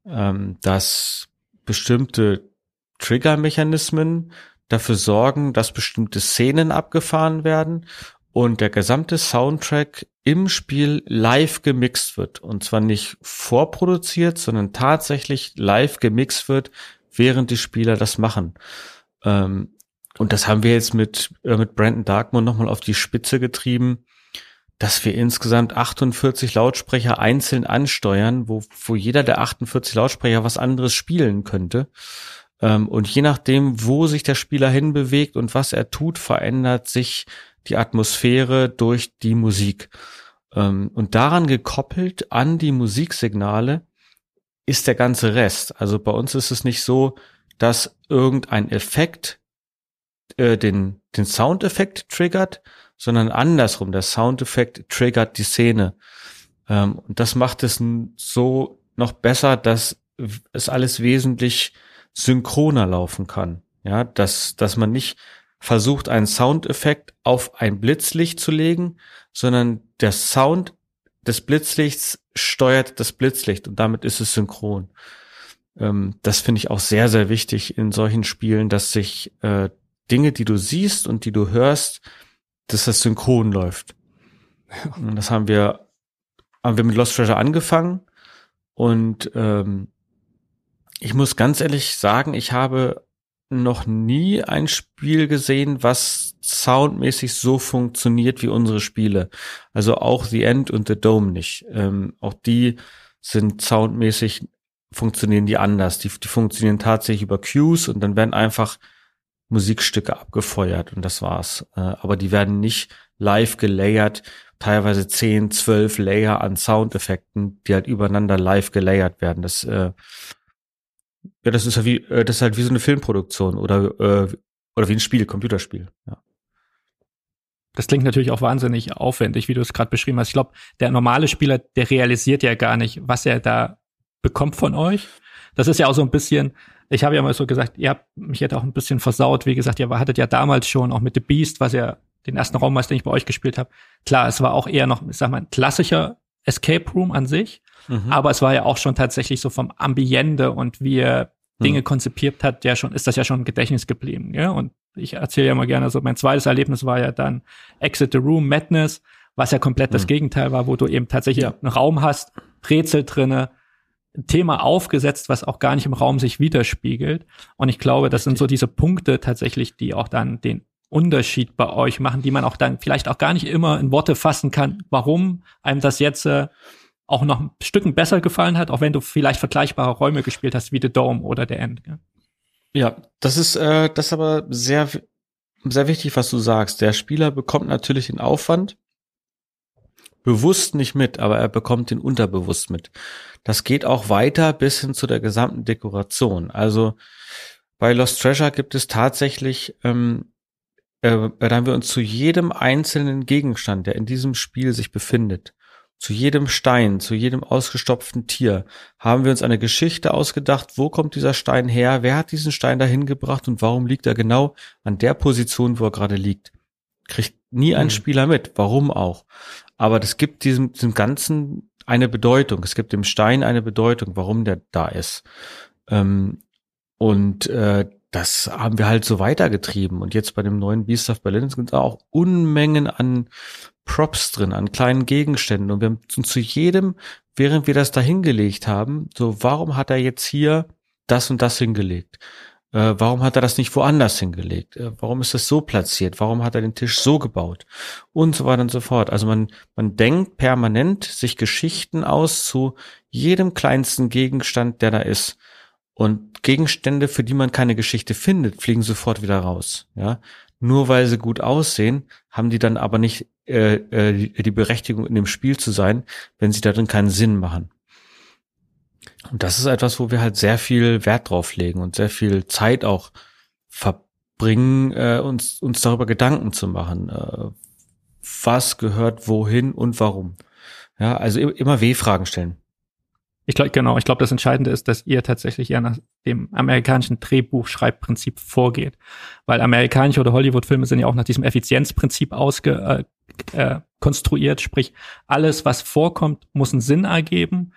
ähm, dass bestimmte Triggermechanismen dafür sorgen, dass bestimmte Szenen abgefahren werden und der gesamte Soundtrack im Spiel live gemixt wird. Und zwar nicht vorproduziert, sondern tatsächlich live gemixt wird, während die Spieler das machen. Ähm, und das haben wir jetzt mit, äh, mit Brandon Darkmoor nochmal auf die Spitze getrieben dass wir insgesamt 48 Lautsprecher einzeln ansteuern, wo, wo jeder der 48 Lautsprecher was anderes spielen könnte. Ähm, und je nachdem, wo sich der Spieler hinbewegt und was er tut, verändert sich die Atmosphäre durch die Musik. Ähm, und daran gekoppelt an die Musiksignale ist der ganze Rest. Also bei uns ist es nicht so, dass irgendein Effekt äh, den, den Soundeffekt triggert, sondern andersrum. Der Soundeffekt triggert die Szene. Ähm, und das macht es so noch besser, dass es alles wesentlich synchroner laufen kann. Ja, dass, dass man nicht versucht, einen Soundeffekt auf ein Blitzlicht zu legen, sondern der Sound des Blitzlichts steuert das Blitzlicht und damit ist es synchron. Ähm, das finde ich auch sehr, sehr wichtig in solchen Spielen, dass sich äh, Dinge, die du siehst und die du hörst, dass das synchron läuft. Und das haben wir, haben wir mit Lost Treasure angefangen und ähm, ich muss ganz ehrlich sagen, ich habe noch nie ein Spiel gesehen, was soundmäßig so funktioniert wie unsere Spiele. Also auch The End und The Dome nicht. Ähm, auch die sind soundmäßig funktionieren die anders. Die, die funktionieren tatsächlich über Cues und dann werden einfach Musikstücke abgefeuert und das war's. Äh, aber die werden nicht live gelayert, teilweise 10, 12 Layer an Soundeffekten, die halt übereinander live gelayert werden. Das, äh, ja, das ist ja wie, äh, das ist halt wie so eine Filmproduktion oder, äh, oder wie ein Spiel, Computerspiel, ja. Das klingt natürlich auch wahnsinnig aufwendig, wie du es gerade beschrieben hast. Ich glaube, der normale Spieler, der realisiert ja gar nicht, was er da bekommt von euch. Das ist ja auch so ein bisschen, ich habe ja mal so gesagt, ihr habt mich jetzt auch ein bisschen versaut. Wie gesagt, ihr hattet ja damals schon auch mit The Beast, was ja den ersten Raummeister, den ich bei euch gespielt habe. Klar, es war auch eher noch, ich sag mal, ein klassischer Escape Room an sich. Mhm. Aber es war ja auch schon tatsächlich so vom Ambiente und wie er Dinge mhm. konzipiert hat, ja schon, ist das ja schon im Gedächtnis geblieben. Ja? Und ich erzähle ja mal gerne so, mein zweites Erlebnis war ja dann Exit the Room Madness, was ja komplett mhm. das Gegenteil war, wo du eben tatsächlich ja. einen Raum hast, Rätsel drinne, Thema aufgesetzt, was auch gar nicht im Raum sich widerspiegelt. Und ich glaube, das sind so diese Punkte tatsächlich, die auch dann den Unterschied bei euch machen, die man auch dann vielleicht auch gar nicht immer in Worte fassen kann, warum einem das jetzt äh, auch noch ein Stücken besser gefallen hat, auch wenn du vielleicht vergleichbare Räume gespielt hast wie The Dome oder The End. Gell? Ja, das ist äh, das ist aber sehr sehr wichtig, was du sagst. Der Spieler bekommt natürlich den Aufwand bewusst nicht mit, aber er bekommt den unterbewusst mit. Das geht auch weiter bis hin zu der gesamten Dekoration. Also bei Lost Treasure gibt es tatsächlich, ähm, äh, da haben wir uns zu jedem einzelnen Gegenstand, der in diesem Spiel sich befindet, zu jedem Stein, zu jedem ausgestopften Tier, haben wir uns eine Geschichte ausgedacht, wo kommt dieser Stein her, wer hat diesen Stein dahin gebracht und warum liegt er genau an der Position, wo er gerade liegt. Kriegt nie ein mhm. Spieler mit, warum auch. Aber das gibt diesem, diesem Ganzen eine Bedeutung. Es gibt dem Stein eine Bedeutung, warum der da ist. Ähm, und äh, das haben wir halt so weitergetrieben. Und jetzt bei dem neuen Beast of Berlin sind auch Unmengen an Props drin, an kleinen Gegenständen. Und wir haben zu jedem, während wir das da hingelegt haben, so, warum hat er jetzt hier das und das hingelegt? Äh, warum hat er das nicht woanders hingelegt? Äh, warum ist das so platziert? Warum hat er den Tisch so gebaut? Und so weiter und so fort. Also man, man denkt permanent sich Geschichten aus zu jedem kleinsten Gegenstand, der da ist. Und Gegenstände, für die man keine Geschichte findet, fliegen sofort wieder raus. Ja, nur weil sie gut aussehen, haben die dann aber nicht äh, äh, die Berechtigung in dem Spiel zu sein, wenn sie darin keinen Sinn machen. Und das ist etwas, wo wir halt sehr viel Wert drauf legen und sehr viel Zeit auch verbringen, äh, uns, uns darüber Gedanken zu machen. Äh, was gehört wohin und warum? Ja, also immer W-Fragen stellen. Ich glaube, genau, ich glaube, das Entscheidende ist, dass ihr tatsächlich eher nach dem amerikanischen Drehbuchschreibprinzip vorgeht. Weil amerikanische oder Hollywood-Filme sind ja auch nach diesem Effizienzprinzip ausge, äh, äh, konstruiert. Sprich, alles, was vorkommt, muss einen Sinn ergeben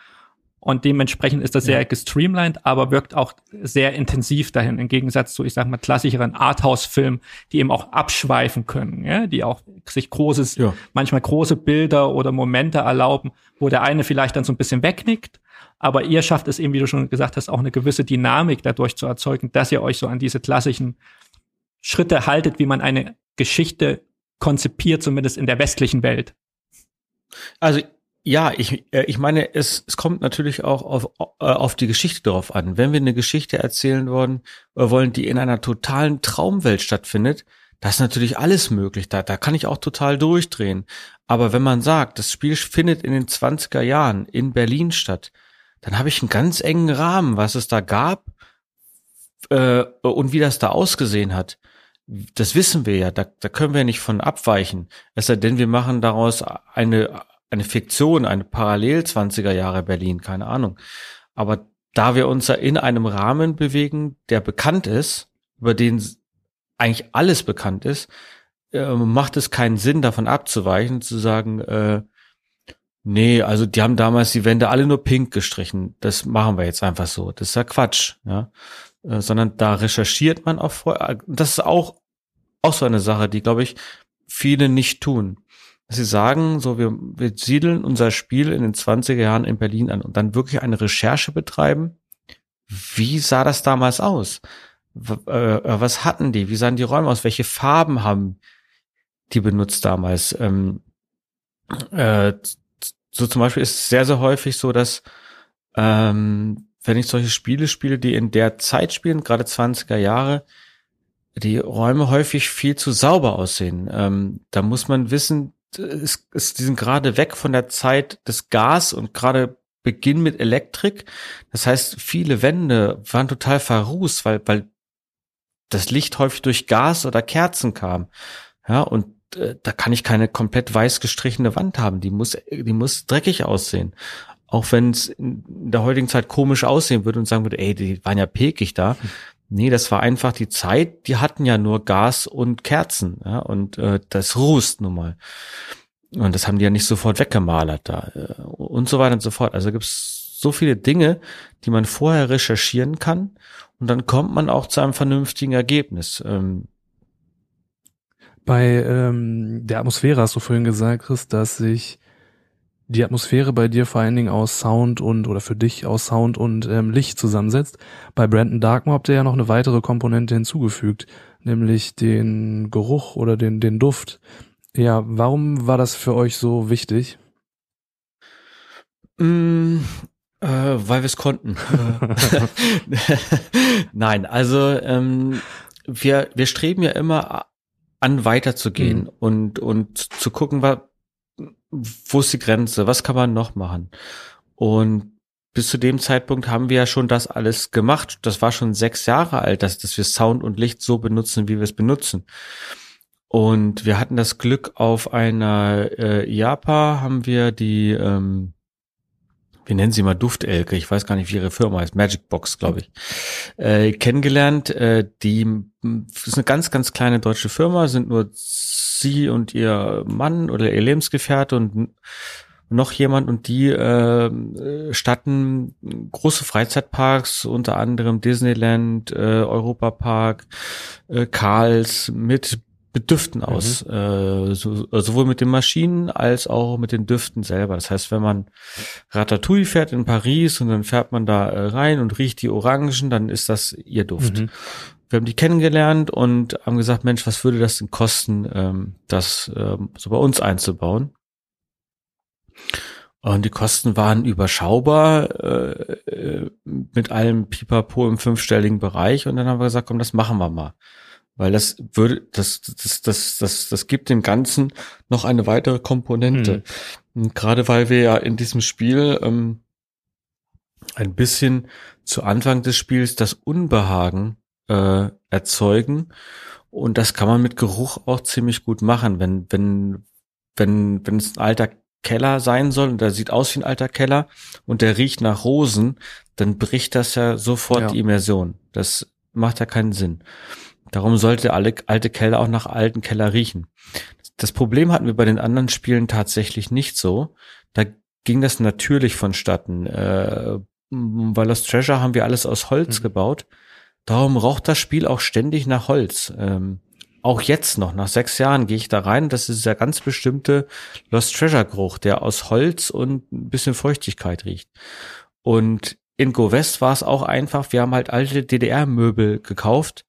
und dementsprechend ist das sehr ja. gestreamlined, aber wirkt auch sehr intensiv dahin, im Gegensatz zu, ich sag mal, klassischeren Arthouse-Filmen, die eben auch abschweifen können, ja? die auch sich großes, ja. manchmal große Bilder oder Momente erlauben, wo der eine vielleicht dann so ein bisschen wegnickt, aber ihr schafft es eben, wie du schon gesagt hast, auch eine gewisse Dynamik dadurch zu erzeugen, dass ihr euch so an diese klassischen Schritte haltet, wie man eine Geschichte konzipiert, zumindest in der westlichen Welt. Also ja, ich, äh, ich meine, es, es kommt natürlich auch auf, äh, auf die Geschichte drauf an. Wenn wir eine Geschichte erzählen wollen, äh, wollen, die in einer totalen Traumwelt stattfindet, das ist natürlich alles möglich. Da, da kann ich auch total durchdrehen. Aber wenn man sagt, das Spiel findet in den 20er Jahren in Berlin statt, dann habe ich einen ganz engen Rahmen, was es da gab äh, und wie das da ausgesehen hat. Das wissen wir ja, da, da können wir nicht von abweichen. Es sei denn, wir machen daraus eine eine Fiktion, eine Parallel 20er Jahre Berlin, keine Ahnung. Aber da wir uns ja in einem Rahmen bewegen, der bekannt ist, über den eigentlich alles bekannt ist, äh, macht es keinen Sinn, davon abzuweichen, zu sagen, äh, nee, also die haben damals die Wände alle nur pink gestrichen. Das machen wir jetzt einfach so. Das ist ja Quatsch, ja. Äh, sondern da recherchiert man auch vorher. Das ist auch, auch so eine Sache, die, glaube ich, viele nicht tun sie sagen, so wir, wir siedeln unser Spiel in den 20er Jahren in Berlin an und dann wirklich eine Recherche betreiben. Wie sah das damals aus? W äh, was hatten die? Wie sahen die Räume aus? Welche Farben haben die benutzt damals? Ähm, äh, so zum Beispiel ist es sehr, sehr häufig so, dass ähm, wenn ich solche Spiele spiele, die in der Zeit spielen, gerade 20er Jahre, die Räume häufig viel zu sauber aussehen. Ähm, da muss man wissen, es, es, die sind gerade weg von der Zeit des Gas und gerade Beginn mit Elektrik. Das heißt, viele Wände waren total verrußt, weil, weil das Licht häufig durch Gas oder Kerzen kam. Ja, und äh, da kann ich keine komplett weiß gestrichene Wand haben. Die muss, die muss dreckig aussehen. Auch wenn es in der heutigen Zeit komisch aussehen würde und sagen würde, ey, die waren ja pekig da. Nee, das war einfach die Zeit, die hatten ja nur Gas und Kerzen, ja, und äh, das rußt nun mal. Und das haben die ja nicht sofort weggemalert da äh, und so weiter und so fort. Also gibt's so viele Dinge, die man vorher recherchieren kann und dann kommt man auch zu einem vernünftigen Ergebnis. Ähm, Bei ähm, der Atmosphäre hast du vorhin gesagt, Chris, dass sich die Atmosphäre bei dir vor allen Dingen aus Sound und oder für dich aus Sound und ähm, Licht zusammensetzt. Bei Brandon Darkmoor habt ihr ja noch eine weitere Komponente hinzugefügt, nämlich den Geruch oder den, den Duft. Ja, warum war das für euch so wichtig? Mm, äh, weil wir es konnten. Nein, also ähm, wir, wir streben ja immer an, weiterzugehen mhm. und, und zu gucken, was, wo ist die Grenze, was kann man noch machen? Und bis zu dem Zeitpunkt haben wir ja schon das alles gemacht. Das war schon sechs Jahre alt, dass, dass wir Sound und Licht so benutzen, wie wir es benutzen. Und wir hatten das Glück, auf einer äh, IAPA haben wir die, ähm, wir nennen sie mal Duftelke, ich weiß gar nicht, wie ihre Firma heißt, Magic Box, glaube ich, äh, kennengelernt. Äh, die ist eine ganz, ganz kleine deutsche Firma, sind nur sie und ihr Mann oder ihr Lebensgefährte und noch jemand und die äh, statten große Freizeitparks, unter anderem Disneyland, äh, Europa Park, äh, Karls mit mit Düften aus, mhm. äh, so, sowohl mit den Maschinen als auch mit den Düften selber. Das heißt, wenn man Ratatouille fährt in Paris und dann fährt man da äh, rein und riecht die Orangen, dann ist das ihr Duft. Mhm. Wir haben die kennengelernt und haben gesagt, Mensch, was würde das denn kosten, ähm, das ähm, so bei uns einzubauen? Und die Kosten waren überschaubar äh, äh mit allem Pipapo im fünfstelligen Bereich. Und dann haben wir gesagt, komm, das machen wir mal weil das würde, das, das, das, das, das gibt dem Ganzen noch eine weitere Komponente. Mhm. Gerade weil wir ja in diesem Spiel ähm, ein bisschen zu Anfang des Spiels das Unbehagen äh, erzeugen und das kann man mit Geruch auch ziemlich gut machen, wenn wenn wenn wenn es ein alter Keller sein soll und der sieht aus wie ein alter Keller und der riecht nach Rosen, dann bricht das ja sofort ja. die Immersion. Das macht ja keinen Sinn. Darum sollte alle alte Keller auch nach alten Keller riechen. Das Problem hatten wir bei den anderen Spielen tatsächlich nicht so. Da ging das natürlich vonstatten. Äh, bei Lost Treasure haben wir alles aus Holz mhm. gebaut. Darum raucht das Spiel auch ständig nach Holz. Ähm, auch jetzt noch, nach sechs Jahren, gehe ich da rein. Das ist der ganz bestimmte Lost Treasure Geruch, der aus Holz und ein bisschen Feuchtigkeit riecht. Und in Go West war es auch einfach. Wir haben halt alte DDR-Möbel gekauft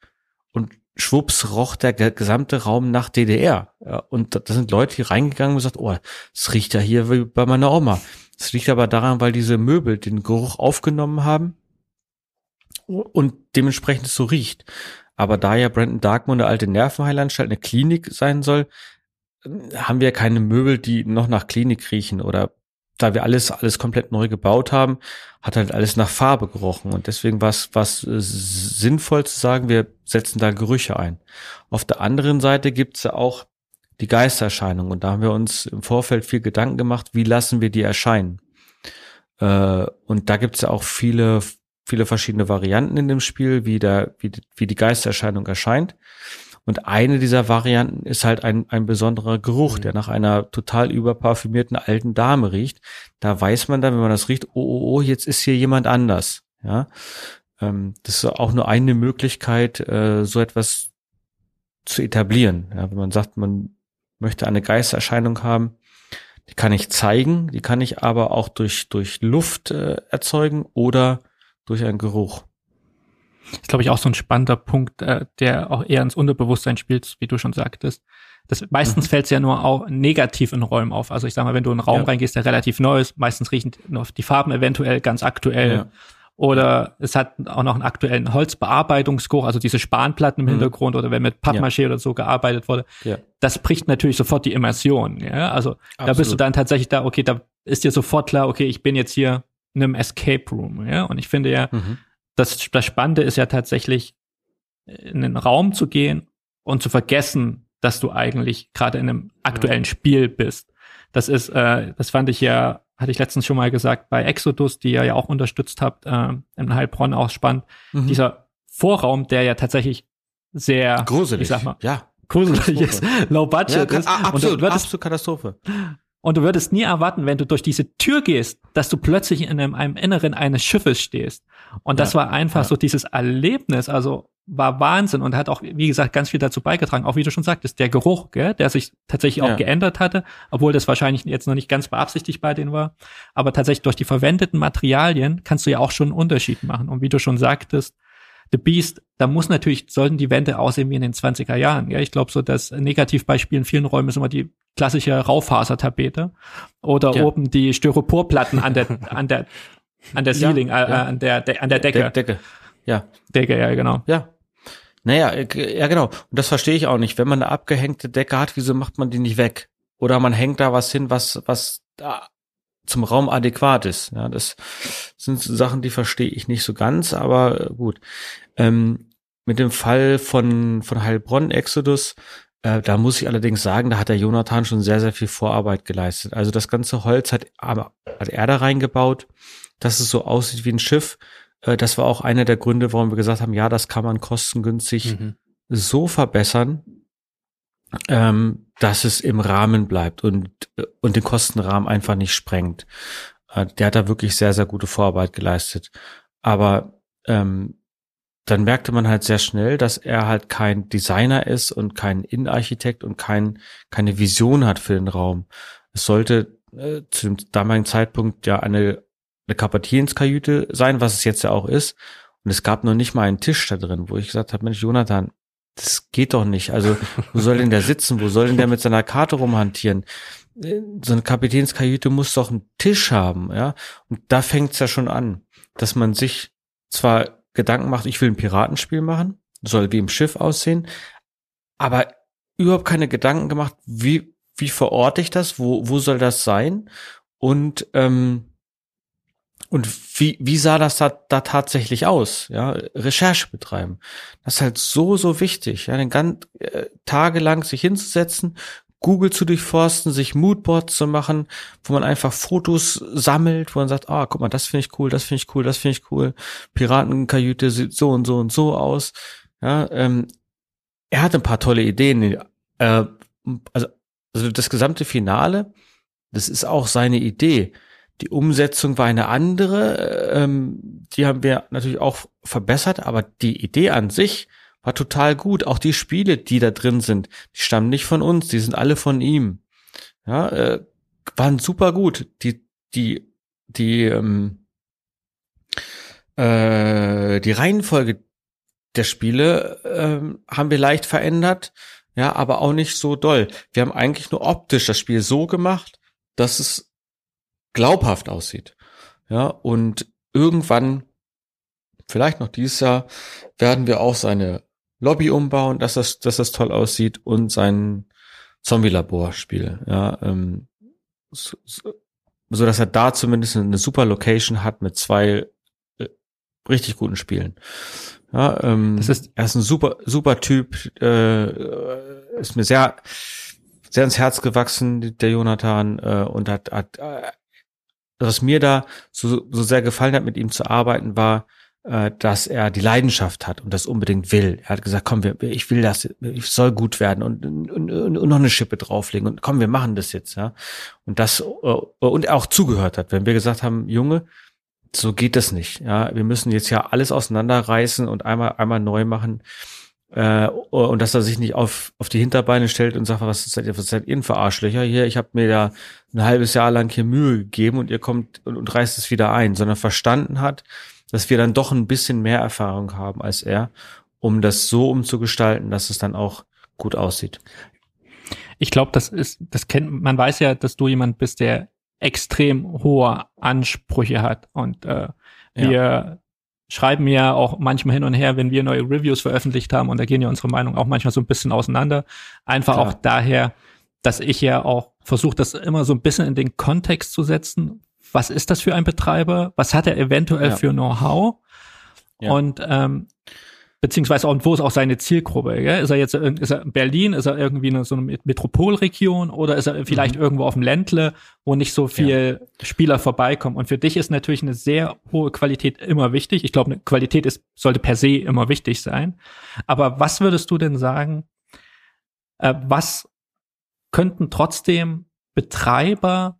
und schwupps roch der gesamte Raum nach DDR. Ja, und da sind Leute hier reingegangen und gesagt, oh, es riecht ja hier wie bei meiner Oma. Es liegt aber daran, weil diese Möbel den Geruch aufgenommen haben und dementsprechend es so riecht. Aber da ja Brandon Darkmoor eine alte Nervenheilanstalt, eine Klinik sein soll, haben wir keine Möbel, die noch nach Klinik riechen oder da wir alles, alles komplett neu gebaut haben, hat halt alles nach Farbe gerochen. Und deswegen war es was äh, sinnvoll zu sagen, wir setzen da Gerüche ein. Auf der anderen Seite gibt's ja auch die Geistererscheinung. Und da haben wir uns im Vorfeld viel Gedanken gemacht, wie lassen wir die erscheinen. Äh, und da gibt's ja auch viele, viele verschiedene Varianten in dem Spiel, wie, der, wie, wie die Geistererscheinung erscheint. Und eine dieser Varianten ist halt ein, ein besonderer Geruch, mhm. der nach einer total überparfümierten alten Dame riecht. Da weiß man dann, wenn man das riecht, oh, oh, oh, jetzt ist hier jemand anders. Ja, ähm, das ist auch nur eine Möglichkeit, äh, so etwas zu etablieren. Ja, wenn man sagt, man möchte eine Geistererscheinung haben. Die kann ich zeigen, die kann ich aber auch durch, durch Luft äh, erzeugen oder durch einen Geruch. Das ist, glaube ich, auch so ein spannender Punkt, äh, der auch eher ins Unterbewusstsein spielt, wie du schon sagtest. Das, meistens mhm. fällt es ja nur auch negativ in Räumen auf. Also ich sag mal, wenn du in einen Raum ja. reingehst, der relativ neu ist, meistens riechen noch die Farben eventuell ganz aktuell. Ja. Oder es hat auch noch einen aktuellen Holzbearbeitungsgeruch, also diese Spanplatten im mhm. Hintergrund oder wenn mit Pappmaché ja. oder so gearbeitet wurde. Das bricht natürlich sofort die Immersion. Ja? Also Absolut. da bist du dann tatsächlich da, okay, da ist dir sofort klar, okay, ich bin jetzt hier in einem Escape Room. Ja? Und ich finde ja, mhm. Das, das Spannende ist ja tatsächlich, in einen Raum zu gehen und zu vergessen, dass du eigentlich gerade in einem aktuellen ja. Spiel bist. Das ist, äh, das fand ich ja hatte ich letztens schon mal gesagt, bei Exodus, die ihr ja auch unterstützt habt, äh, im Heilbronn auch spannend. Mhm. Dieser Vorraum, der ja tatsächlich sehr, gruselig, ich sag mal, ja, gruselig ist, low budget ja, ist. Absolut, absolut Katastrophe. Und du würdest nie erwarten, wenn du durch diese Tür gehst, dass du plötzlich in einem, einem Inneren eines Schiffes stehst. Und das ja, war einfach ja. so dieses Erlebnis. Also war Wahnsinn und hat auch, wie gesagt, ganz viel dazu beigetragen. Auch wie du schon sagtest, der Geruch, gell, der sich tatsächlich auch ja. geändert hatte, obwohl das wahrscheinlich jetzt noch nicht ganz beabsichtigt bei denen war. Aber tatsächlich durch die verwendeten Materialien kannst du ja auch schon einen Unterschied machen. Und wie du schon sagtest, The Beast, da muss natürlich, sollten die Wände aussehen wie in den 20er Jahren. Ja, ich glaube so, das Negativbeispiel in vielen Räumen ist immer die klassische Raufasertapete oder ja. oben die Styroporplatten an der, an der, an der Ceiling, ja, äh, an der, de, an der Decke. De Decke. Ja. Decke, ja, genau. Ja. Naja, äh, ja genau. Und das verstehe ich auch nicht. Wenn man eine abgehängte Decke hat, wieso macht man die nicht weg? Oder man hängt da was hin, was, was da zum Raum adäquat ist. Ja, das sind Sachen, die verstehe ich nicht so ganz, aber äh, gut. Ähm, mit dem Fall von, von Heilbronn, Exodus, äh, da muss ich allerdings sagen, da hat der Jonathan schon sehr, sehr viel Vorarbeit geleistet. Also das ganze Holz hat, hat er da reingebaut, dass es so aussieht wie ein Schiff. Äh, das war auch einer der Gründe, warum wir gesagt haben, ja, das kann man kostengünstig mhm. so verbessern, ähm, dass es im Rahmen bleibt und, und den Kostenrahmen einfach nicht sprengt. Äh, der hat da wirklich sehr, sehr gute Vorarbeit geleistet. Aber ähm, dann merkte man halt sehr schnell, dass er halt kein Designer ist und kein Innenarchitekt und kein, keine Vision hat für den Raum. Es sollte äh, zu dem damaligen Zeitpunkt ja eine eine Kapitänskajüte sein, was es jetzt ja auch ist. Und es gab noch nicht mal einen Tisch da drin, wo ich gesagt habe, Mensch, Jonathan, das geht doch nicht. Also, wo soll denn der sitzen? Wo soll denn der mit seiner Karte rumhantieren? So eine Kapitänskajüte muss doch einen Tisch haben, ja. Und da fängt's ja schon an, dass man sich zwar Gedanken macht, ich will ein Piratenspiel machen, soll wie im Schiff aussehen, aber überhaupt keine Gedanken gemacht, wie, wie verorte ich das, wo, wo soll das sein? Und ähm, und wie, wie sah das da, da tatsächlich aus? Ja, Recherche betreiben. Das ist halt so, so wichtig, ja, den ganzen äh, tagelang sich hinzusetzen, Google zu durchforsten, sich Moodboards zu machen, wo man einfach Fotos sammelt, wo man sagt, ah, guck mal, das finde ich cool, das finde ich cool, das finde ich cool. Piratenkajüte sieht so und so und so aus. Ja, ähm, er hat ein paar tolle Ideen. Äh, also, also das gesamte Finale, das ist auch seine Idee. Die Umsetzung war eine andere. Ähm, die haben wir natürlich auch verbessert, aber die Idee an sich war total gut. Auch die Spiele, die da drin sind, die stammen nicht von uns, die sind alle von ihm. Ja, äh, waren super gut. Die, die, die, ähm, äh, die Reihenfolge der Spiele ähm, haben wir leicht verändert, ja, aber auch nicht so doll. Wir haben eigentlich nur optisch das Spiel so gemacht, dass es glaubhaft aussieht. Ja, und irgendwann, vielleicht noch dieses Jahr, werden wir auch seine Lobby umbauen, dass das, dass das toll aussieht und sein Zombie-Labor-Spiel. Ja, ähm, so, so, dass er da zumindest eine super Location hat mit zwei äh, richtig guten Spielen. Ja, ähm, das ist, er ist ein super, super Typ, äh, ist mir sehr, sehr ins Herz gewachsen, der Jonathan, äh, und hat, hat äh, was mir da so, so sehr gefallen hat, mit ihm zu arbeiten, war, äh, dass er die Leidenschaft hat und das unbedingt will. Er hat gesagt, komm, ich will das, ich soll gut werden und, und, und, und noch eine Schippe drauflegen und komm, wir machen das jetzt, ja. Und das, äh, und er auch zugehört hat, wenn wir gesagt haben, Junge, so geht das nicht, ja. Wir müssen jetzt ja alles auseinanderreißen und einmal, einmal neu machen. Äh, und dass er sich nicht auf, auf die Hinterbeine stellt und sagt, was seid ihr, was seid ihr für Arschlöcher hier? Ich habe mir da ein halbes Jahr lang hier Mühe gegeben und ihr kommt und, und reißt es wieder ein, sondern verstanden hat, dass wir dann doch ein bisschen mehr Erfahrung haben als er, um das so umzugestalten, dass es dann auch gut aussieht. Ich glaube, das ist, das kennt, man weiß ja, dass du jemand bist, der extrem hohe Ansprüche hat und äh, wir ja. Schreiben ja auch manchmal hin und her, wenn wir neue Reviews veröffentlicht haben und da gehen ja unsere Meinungen auch manchmal so ein bisschen auseinander. Einfach Klar. auch daher, dass ich ja auch versuche, das immer so ein bisschen in den Kontext zu setzen. Was ist das für ein Betreiber? Was hat er eventuell ja. für Know-how? Ja. Und ähm, beziehungsweise auch, wo ist auch seine Zielgruppe? Gell? Ist er jetzt ist er in Berlin, ist er irgendwie in so eine Metropolregion oder ist er vielleicht mhm. irgendwo auf dem Ländle, wo nicht so viel ja. Spieler vorbeikommen? Und für dich ist natürlich eine sehr hohe Qualität immer wichtig. Ich glaube, eine Qualität ist, sollte per se immer wichtig sein. Aber was würdest du denn sagen, äh, was könnten trotzdem Betreiber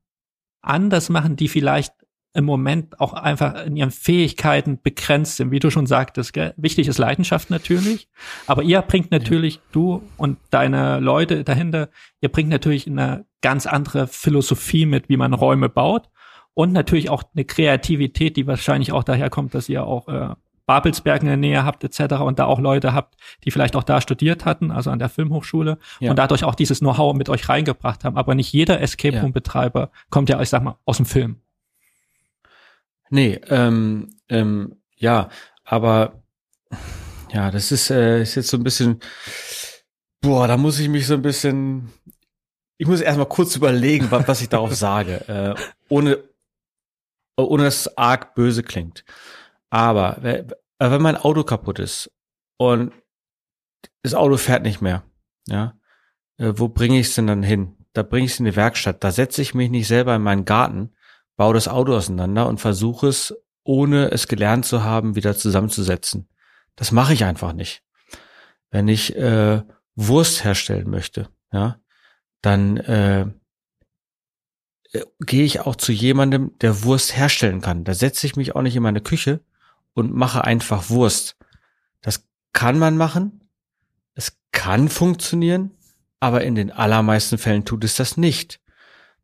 anders machen, die vielleicht im Moment auch einfach in ihren Fähigkeiten begrenzt sind, wie du schon sagtest. Gell? Wichtig ist Leidenschaft natürlich, aber ihr bringt natürlich, ja. du und deine Leute dahinter, ihr bringt natürlich eine ganz andere Philosophie mit, wie man Räume baut und natürlich auch eine Kreativität, die wahrscheinlich auch daher kommt, dass ihr auch äh, Babelsberg in der Nähe habt etc. und da auch Leute habt, die vielleicht auch da studiert hatten, also an der Filmhochschule ja. und dadurch auch dieses Know-how mit euch reingebracht haben. Aber nicht jeder Escape Room Betreiber kommt ja, ich sag mal, aus dem Film. Nee, ähm, ähm, ja, aber ja, das ist, äh, ist jetzt so ein bisschen, boah, da muss ich mich so ein bisschen, ich muss erstmal kurz überlegen, was, was ich darauf sage, äh, ohne, ohne dass es arg böse klingt. Aber wenn mein Auto kaputt ist und das Auto fährt nicht mehr, ja, äh, wo bringe ich es denn dann hin? Da bringe ich es in die Werkstatt. Da setze ich mich nicht selber in meinen Garten baue das Auto auseinander und versuche es, ohne es gelernt zu haben, wieder zusammenzusetzen. Das mache ich einfach nicht. Wenn ich äh, Wurst herstellen möchte, ja, dann äh, äh, gehe ich auch zu jemandem, der Wurst herstellen kann. Da setze ich mich auch nicht in meine Küche und mache einfach Wurst. Das kann man machen. Es kann funktionieren, aber in den allermeisten Fällen tut es das nicht.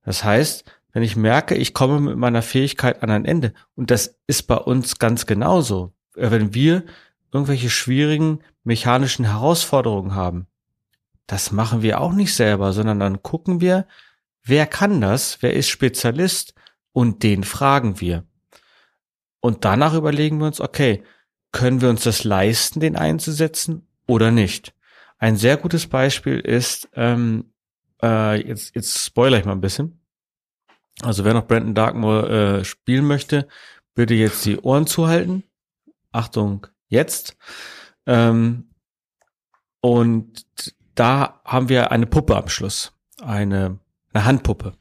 Das heißt, wenn ich merke, ich komme mit meiner Fähigkeit an ein Ende. Und das ist bei uns ganz genauso. Äh, wenn wir irgendwelche schwierigen mechanischen Herausforderungen haben, das machen wir auch nicht selber, sondern dann gucken wir, wer kann das, wer ist Spezialist und den fragen wir. Und danach überlegen wir uns, okay, können wir uns das leisten, den einzusetzen oder nicht? Ein sehr gutes Beispiel ist, ähm, äh, jetzt, jetzt spoiler ich mal ein bisschen. Also wer noch Brandon Darkmoor äh, spielen möchte, bitte jetzt die Ohren zuhalten. Achtung, jetzt. Ähm, und da haben wir eine Puppe am Schluss. Eine, eine Handpuppe.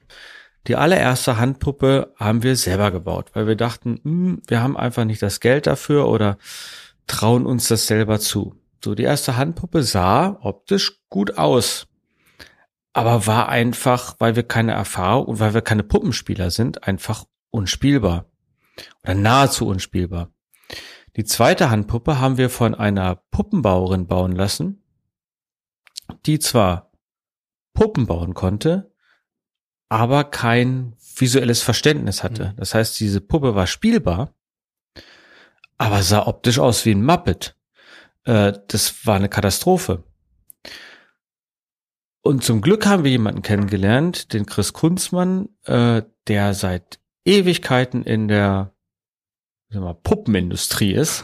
Die allererste Handpuppe haben wir selber gebaut, weil wir dachten, mh, hm, wir haben einfach nicht das Geld dafür oder trauen uns das selber zu. So, die erste Handpuppe sah optisch gut aus aber war einfach, weil wir keine Erfahrung und weil wir keine Puppenspieler sind, einfach unspielbar oder nahezu unspielbar. Die zweite Handpuppe haben wir von einer Puppenbauerin bauen lassen, die zwar Puppen bauen konnte, aber kein visuelles Verständnis hatte. Mhm. Das heißt, diese Puppe war spielbar, aber sah optisch aus wie ein Muppet. Äh, das war eine Katastrophe. Und zum Glück haben wir jemanden kennengelernt, den Chris Kunzmann, äh, der seit Ewigkeiten in der wir, Puppenindustrie ist,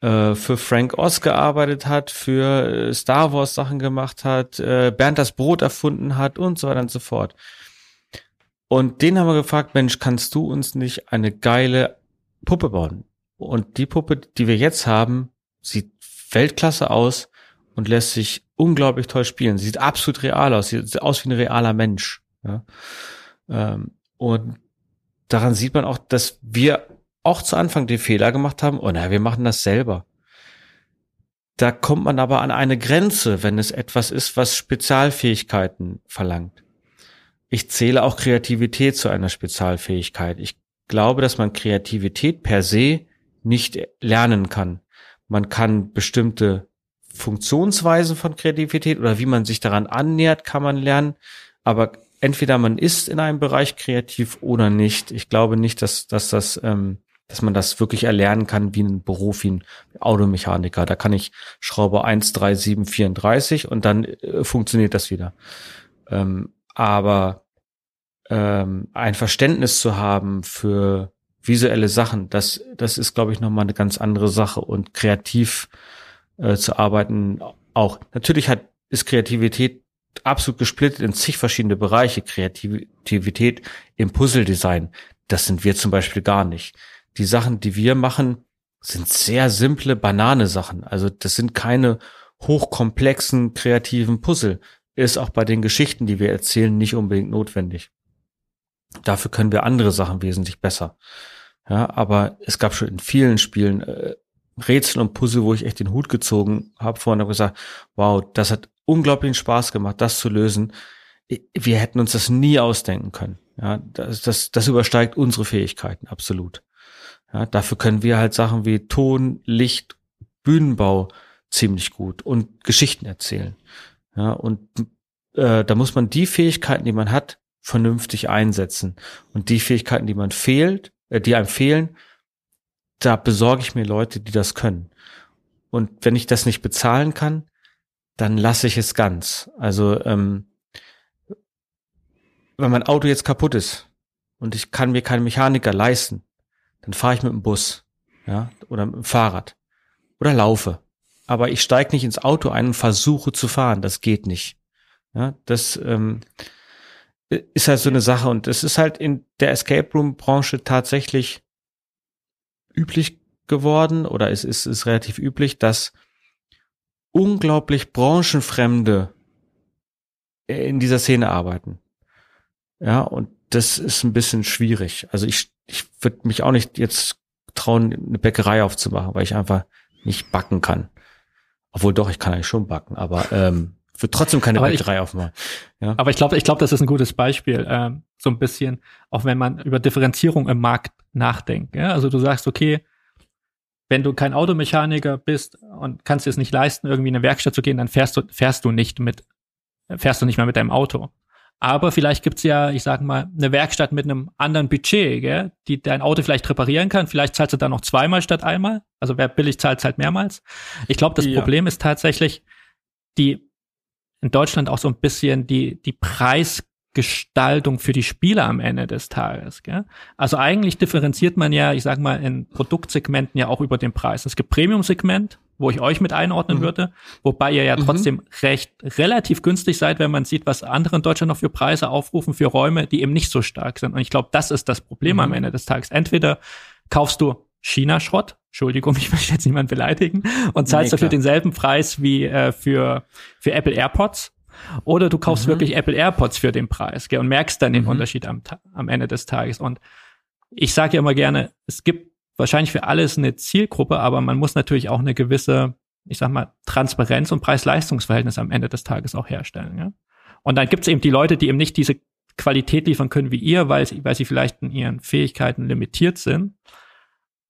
äh, für Frank Oz gearbeitet hat, für äh, Star Wars Sachen gemacht hat, äh, Bernd das Brot erfunden hat und so weiter und so fort. Und den haben wir gefragt, Mensch, kannst du uns nicht eine geile Puppe bauen? Und die Puppe, die wir jetzt haben, sieht Weltklasse aus und lässt sich unglaublich toll spielen. Sieht absolut real aus, sieht aus wie ein realer Mensch. Ja? Ähm, und daran sieht man auch, dass wir auch zu Anfang den Fehler gemacht haben, oh naja, wir machen das selber. Da kommt man aber an eine Grenze, wenn es etwas ist, was Spezialfähigkeiten verlangt. Ich zähle auch Kreativität zu einer Spezialfähigkeit. Ich glaube, dass man Kreativität per se nicht lernen kann. Man kann bestimmte Funktionsweisen von Kreativität oder wie man sich daran annähert, kann man lernen. Aber entweder man ist in einem Bereich kreativ oder nicht. Ich glaube nicht, dass, dass das, ähm, dass man das wirklich erlernen kann wie ein Beruf, wie ein Automechaniker. Da kann ich Schraube 1, 3, 7, 34 und dann äh, funktioniert das wieder. Ähm, aber ähm, ein Verständnis zu haben für visuelle Sachen, das, das ist, glaube ich, nochmal eine ganz andere Sache und kreativ äh, zu arbeiten auch. Natürlich hat, ist Kreativität absolut gesplittet in zig verschiedene Bereiche. Kreativität im Puzzle-Design, das sind wir zum Beispiel gar nicht. Die Sachen, die wir machen, sind sehr simple Banane-Sachen. Also das sind keine hochkomplexen kreativen Puzzle. Ist auch bei den Geschichten, die wir erzählen, nicht unbedingt notwendig. Dafür können wir andere Sachen wesentlich besser. Ja, aber es gab schon in vielen Spielen äh, Rätsel und Puzzle, wo ich echt den Hut gezogen habe vorhin und gesagt, wow, das hat unglaublichen Spaß gemacht, das zu lösen. Wir hätten uns das nie ausdenken können. Ja, das, das, das übersteigt unsere Fähigkeiten, absolut. Ja, dafür können wir halt Sachen wie Ton, Licht, Bühnenbau ziemlich gut und Geschichten erzählen. Ja, und äh, da muss man die Fähigkeiten, die man hat, vernünftig einsetzen. Und die Fähigkeiten, die man fehlt, äh, die einem fehlen, da besorge ich mir Leute, die das können. Und wenn ich das nicht bezahlen kann, dann lasse ich es ganz. Also ähm, wenn mein Auto jetzt kaputt ist und ich kann mir keinen Mechaniker leisten, dann fahre ich mit dem Bus, ja, oder mit dem Fahrrad oder laufe. Aber ich steige nicht ins Auto ein und versuche zu fahren. Das geht nicht. Ja, das ähm, ist halt so eine Sache und es ist halt in der Escape Room Branche tatsächlich üblich geworden oder es ist, ist relativ üblich, dass unglaublich branchenfremde in dieser Szene arbeiten. Ja, und das ist ein bisschen schwierig. Also ich, ich würde mich auch nicht jetzt trauen, eine Bäckerei aufzumachen, weil ich einfach nicht backen kann. Obwohl doch, ich kann eigentlich schon backen, aber ähm, würde trotzdem keine aber Bäckerei ich, aufmachen. Ja? Aber ich glaube, ich glaube, das ist ein gutes Beispiel, ähm, so ein bisschen, auch wenn man über Differenzierung im Markt nachdenkt. Ja? Also du sagst, okay, wenn du kein Automechaniker bist und kannst dir es nicht leisten, irgendwie in eine Werkstatt zu gehen, dann fährst du, fährst du nicht mit, fährst du nicht mehr mit deinem Auto. Aber vielleicht gibt's ja, ich sag mal, eine Werkstatt mit einem anderen Budget, gell, die dein Auto vielleicht reparieren kann. Vielleicht zahlst du da noch zweimal statt einmal. Also wer billig zahlt, zahlt mehrmals. Ich glaube, das ja. Problem ist tatsächlich die in Deutschland auch so ein bisschen die, die Preis Gestaltung für die Spieler am Ende des Tages. Gell? Also eigentlich differenziert man ja, ich sag mal, in Produktsegmenten ja auch über den Preis. Es gibt Premium-Segment, wo ich euch mit einordnen mhm. würde, wobei ihr ja mhm. trotzdem recht relativ günstig seid, wenn man sieht, was andere in Deutschland noch für Preise aufrufen für Räume, die eben nicht so stark sind. Und ich glaube, das ist das Problem mhm. am Ende des Tages. Entweder kaufst du China-Schrott, Entschuldigung, ich möchte jetzt niemand beleidigen, und zahlst nee, dafür denselben Preis wie äh, für, für Apple AirPods oder du kaufst mhm. wirklich Apple AirPods für den Preis gell, und merkst dann den mhm. Unterschied am, am Ende des Tages. Und ich sage ja immer gerne, es gibt wahrscheinlich für alles eine Zielgruppe, aber man muss natürlich auch eine gewisse, ich sag mal, Transparenz und Preis-Leistungs-Verhältnis am Ende des Tages auch herstellen. Ja? Und dann gibt es eben die Leute, die eben nicht diese Qualität liefern können wie ihr, weil sie, weil sie vielleicht in ihren Fähigkeiten limitiert sind.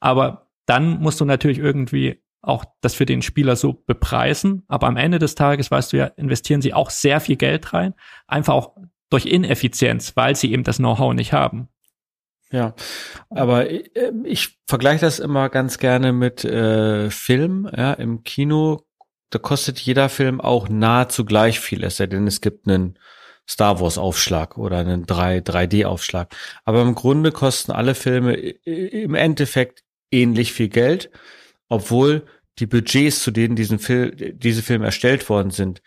Aber dann musst du natürlich irgendwie auch das für den Spieler so bepreisen. Aber am Ende des Tages, weißt du ja, investieren sie auch sehr viel Geld rein, einfach auch durch Ineffizienz, weil sie eben das Know-how nicht haben. Ja, aber ich, äh, ich vergleiche das immer ganz gerne mit äh, Film. Ja, im Kino, da kostet jeder Film auch nahezu gleich viel, es sei denn, es gibt einen Star Wars Aufschlag oder einen 3, 3D Aufschlag. Aber im Grunde kosten alle Filme im Endeffekt ähnlich viel Geld obwohl die Budgets, zu denen diesen Film, diese Filme erstellt worden sind,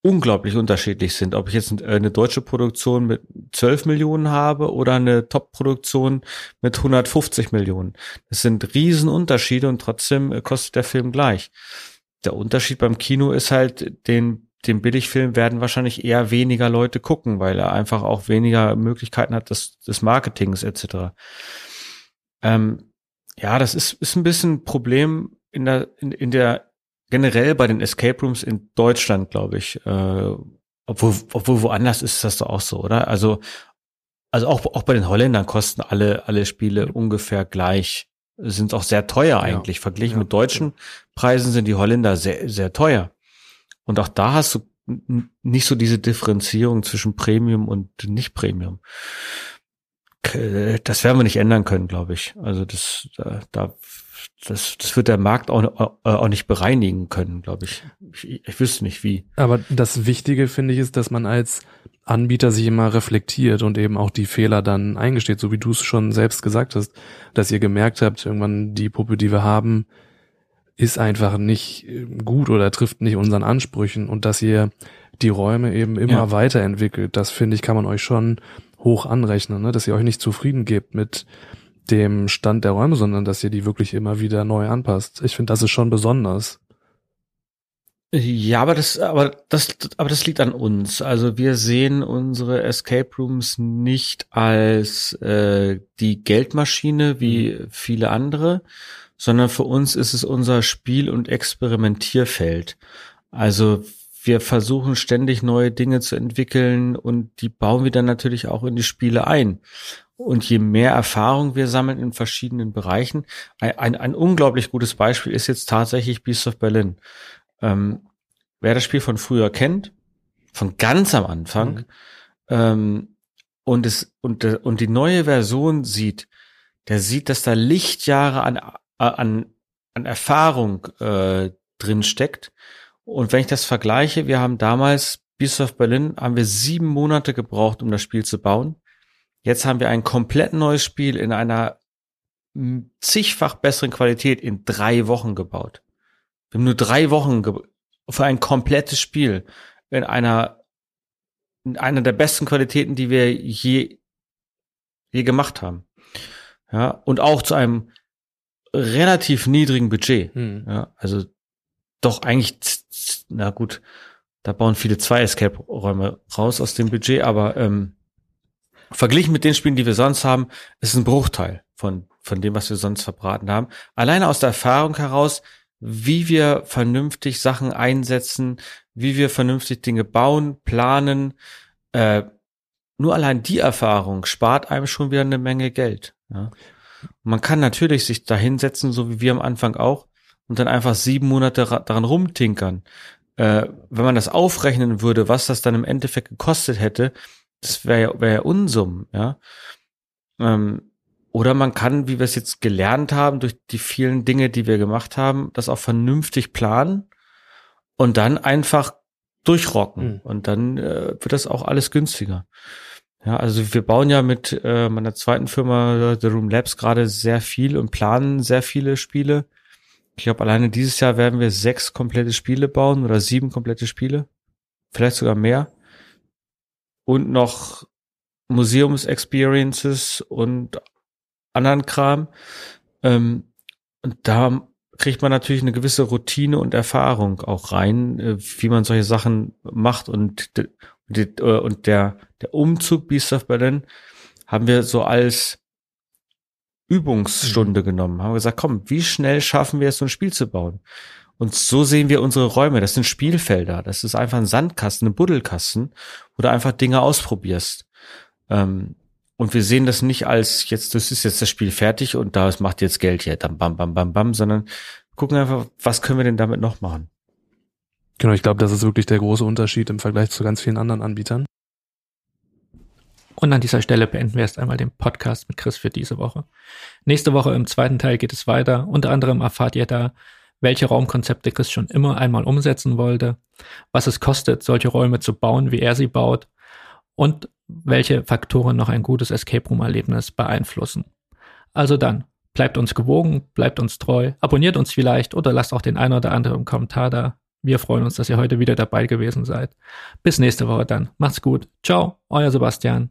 unglaublich unterschiedlich sind. Ob ich jetzt äh, eine deutsche Produktion mit 12 Millionen habe oder eine Top-Produktion mit 150 Millionen. Das sind Riesenunterschiede und trotzdem äh, kostet der Film gleich. Der Unterschied beim Kino ist halt, den, den Billigfilm werden wahrscheinlich eher weniger Leute gucken, weil er einfach auch weniger Möglichkeiten hat des, des Marketings etc. Ähm, ja, das ist, ist ein bisschen ein Problem in der, in, in der, generell bei den Escape Rooms in Deutschland, glaube ich. Äh, obwohl, obwohl woanders ist das doch auch so, oder? Also, also auch, auch bei den Holländern kosten alle, alle Spiele ungefähr gleich. Sind auch sehr teuer eigentlich. Ja. Verglichen ja. mit deutschen Preisen sind die Holländer sehr, sehr teuer. Und auch da hast du nicht so diese Differenzierung zwischen Premium und nicht Premium. Das werden wir nicht ändern können, glaube ich. Also das, da, das, das wird der Markt auch, auch nicht bereinigen können, glaube ich. ich. Ich wüsste nicht wie. Aber das Wichtige finde ich ist, dass man als Anbieter sich immer reflektiert und eben auch die Fehler dann eingesteht, so wie du es schon selbst gesagt hast, dass ihr gemerkt habt, irgendwann die Puppe, die wir haben, ist einfach nicht äh, gut oder trifft nicht unseren Ansprüchen und dass ihr die Räume eben immer ja. weiterentwickelt, das finde ich, kann man euch schon hoch anrechnen, ne? dass ihr euch nicht zufrieden gebt mit dem Stand der Räume, sondern dass ihr die wirklich immer wieder neu anpasst. Ich finde, das ist schon besonders. Ja, aber das, aber das, aber das liegt an uns. Also wir sehen unsere Escape Rooms nicht als äh, die Geldmaschine wie mhm. viele andere, sondern für uns ist es unser Spiel- und Experimentierfeld. Also wir versuchen ständig neue Dinge zu entwickeln und die bauen wir dann natürlich auch in die Spiele ein. Und je mehr Erfahrung wir sammeln in verschiedenen Bereichen, ein, ein, ein unglaublich gutes Beispiel ist jetzt tatsächlich Beast of Berlin. Ähm, wer das Spiel von früher kennt, von ganz am Anfang, mhm. ähm, und es und und die neue Version sieht, der sieht, dass da Lichtjahre an an an Erfahrung äh, drin steckt. Und wenn ich das vergleiche, wir haben damals Beast of Berlin haben wir sieben Monate gebraucht, um das Spiel zu bauen. Jetzt haben wir ein komplett neues Spiel in einer zigfach besseren Qualität in drei Wochen gebaut. Wir haben nur drei Wochen für ein komplettes Spiel in einer in einer der besten Qualitäten, die wir je je gemacht haben. Ja, und auch zu einem relativ niedrigen Budget. Hm. Ja, also doch eigentlich, na gut, da bauen viele zwei Escape-Räume raus aus dem Budget, aber ähm, verglichen mit den Spielen, die wir sonst haben, ist ein Bruchteil von von dem, was wir sonst verbraten haben. Alleine aus der Erfahrung heraus, wie wir vernünftig Sachen einsetzen, wie wir vernünftig Dinge bauen, planen. Äh, nur allein die Erfahrung spart einem schon wieder eine Menge Geld. Ja. Man kann natürlich sich da hinsetzen, so wie wir am Anfang auch, und dann einfach sieben Monate daran rumtinkern. Äh, wenn man das aufrechnen würde, was das dann im Endeffekt gekostet hätte, das wäre ja, wär ja Unsummen, ja. Ähm, oder man kann, wie wir es jetzt gelernt haben, durch die vielen Dinge, die wir gemacht haben, das auch vernünftig planen und dann einfach durchrocken. Mhm. Und dann äh, wird das auch alles günstiger. Ja, also wir bauen ja mit äh, meiner zweiten Firma The Room Labs gerade sehr viel und planen sehr viele Spiele. Ich glaube, alleine dieses Jahr werden wir sechs komplette Spiele bauen oder sieben komplette Spiele. Vielleicht sogar mehr. Und noch Museums-Experiences und anderen Kram. Ähm, und da kriegt man natürlich eine gewisse Routine und Erfahrung auch rein, äh, wie man solche Sachen macht und äh, und der der Umzug Beast of Berlin haben wir so als Übungsstunde mhm. genommen. Haben gesagt, komm, wie schnell schaffen wir es, so ein Spiel zu bauen? Und so sehen wir unsere Räume. Das sind Spielfelder. Das ist einfach ein Sandkasten, ein Buddelkasten, wo du einfach Dinge ausprobierst. Ähm, und wir sehen das nicht als jetzt, das ist jetzt das Spiel fertig und da macht jetzt Geld hier, dann bam, bam, bam, bam, sondern gucken einfach, was können wir denn damit noch machen? Genau, ich glaube, das ist wirklich der große Unterschied im Vergleich zu ganz vielen anderen Anbietern. Und an dieser Stelle beenden wir erst einmal den Podcast mit Chris für diese Woche. Nächste Woche im zweiten Teil geht es weiter. Unter anderem erfahrt ihr da, welche Raumkonzepte Chris schon immer einmal umsetzen wollte, was es kostet, solche Räume zu bauen, wie er sie baut und welche Faktoren noch ein gutes Escape Room Erlebnis beeinflussen. Also dann, bleibt uns gewogen, bleibt uns treu, abonniert uns vielleicht oder lasst auch den einen oder anderen Kommentar da. Wir freuen uns, dass ihr heute wieder dabei gewesen seid. Bis nächste Woche dann. Macht's gut. Ciao, euer Sebastian.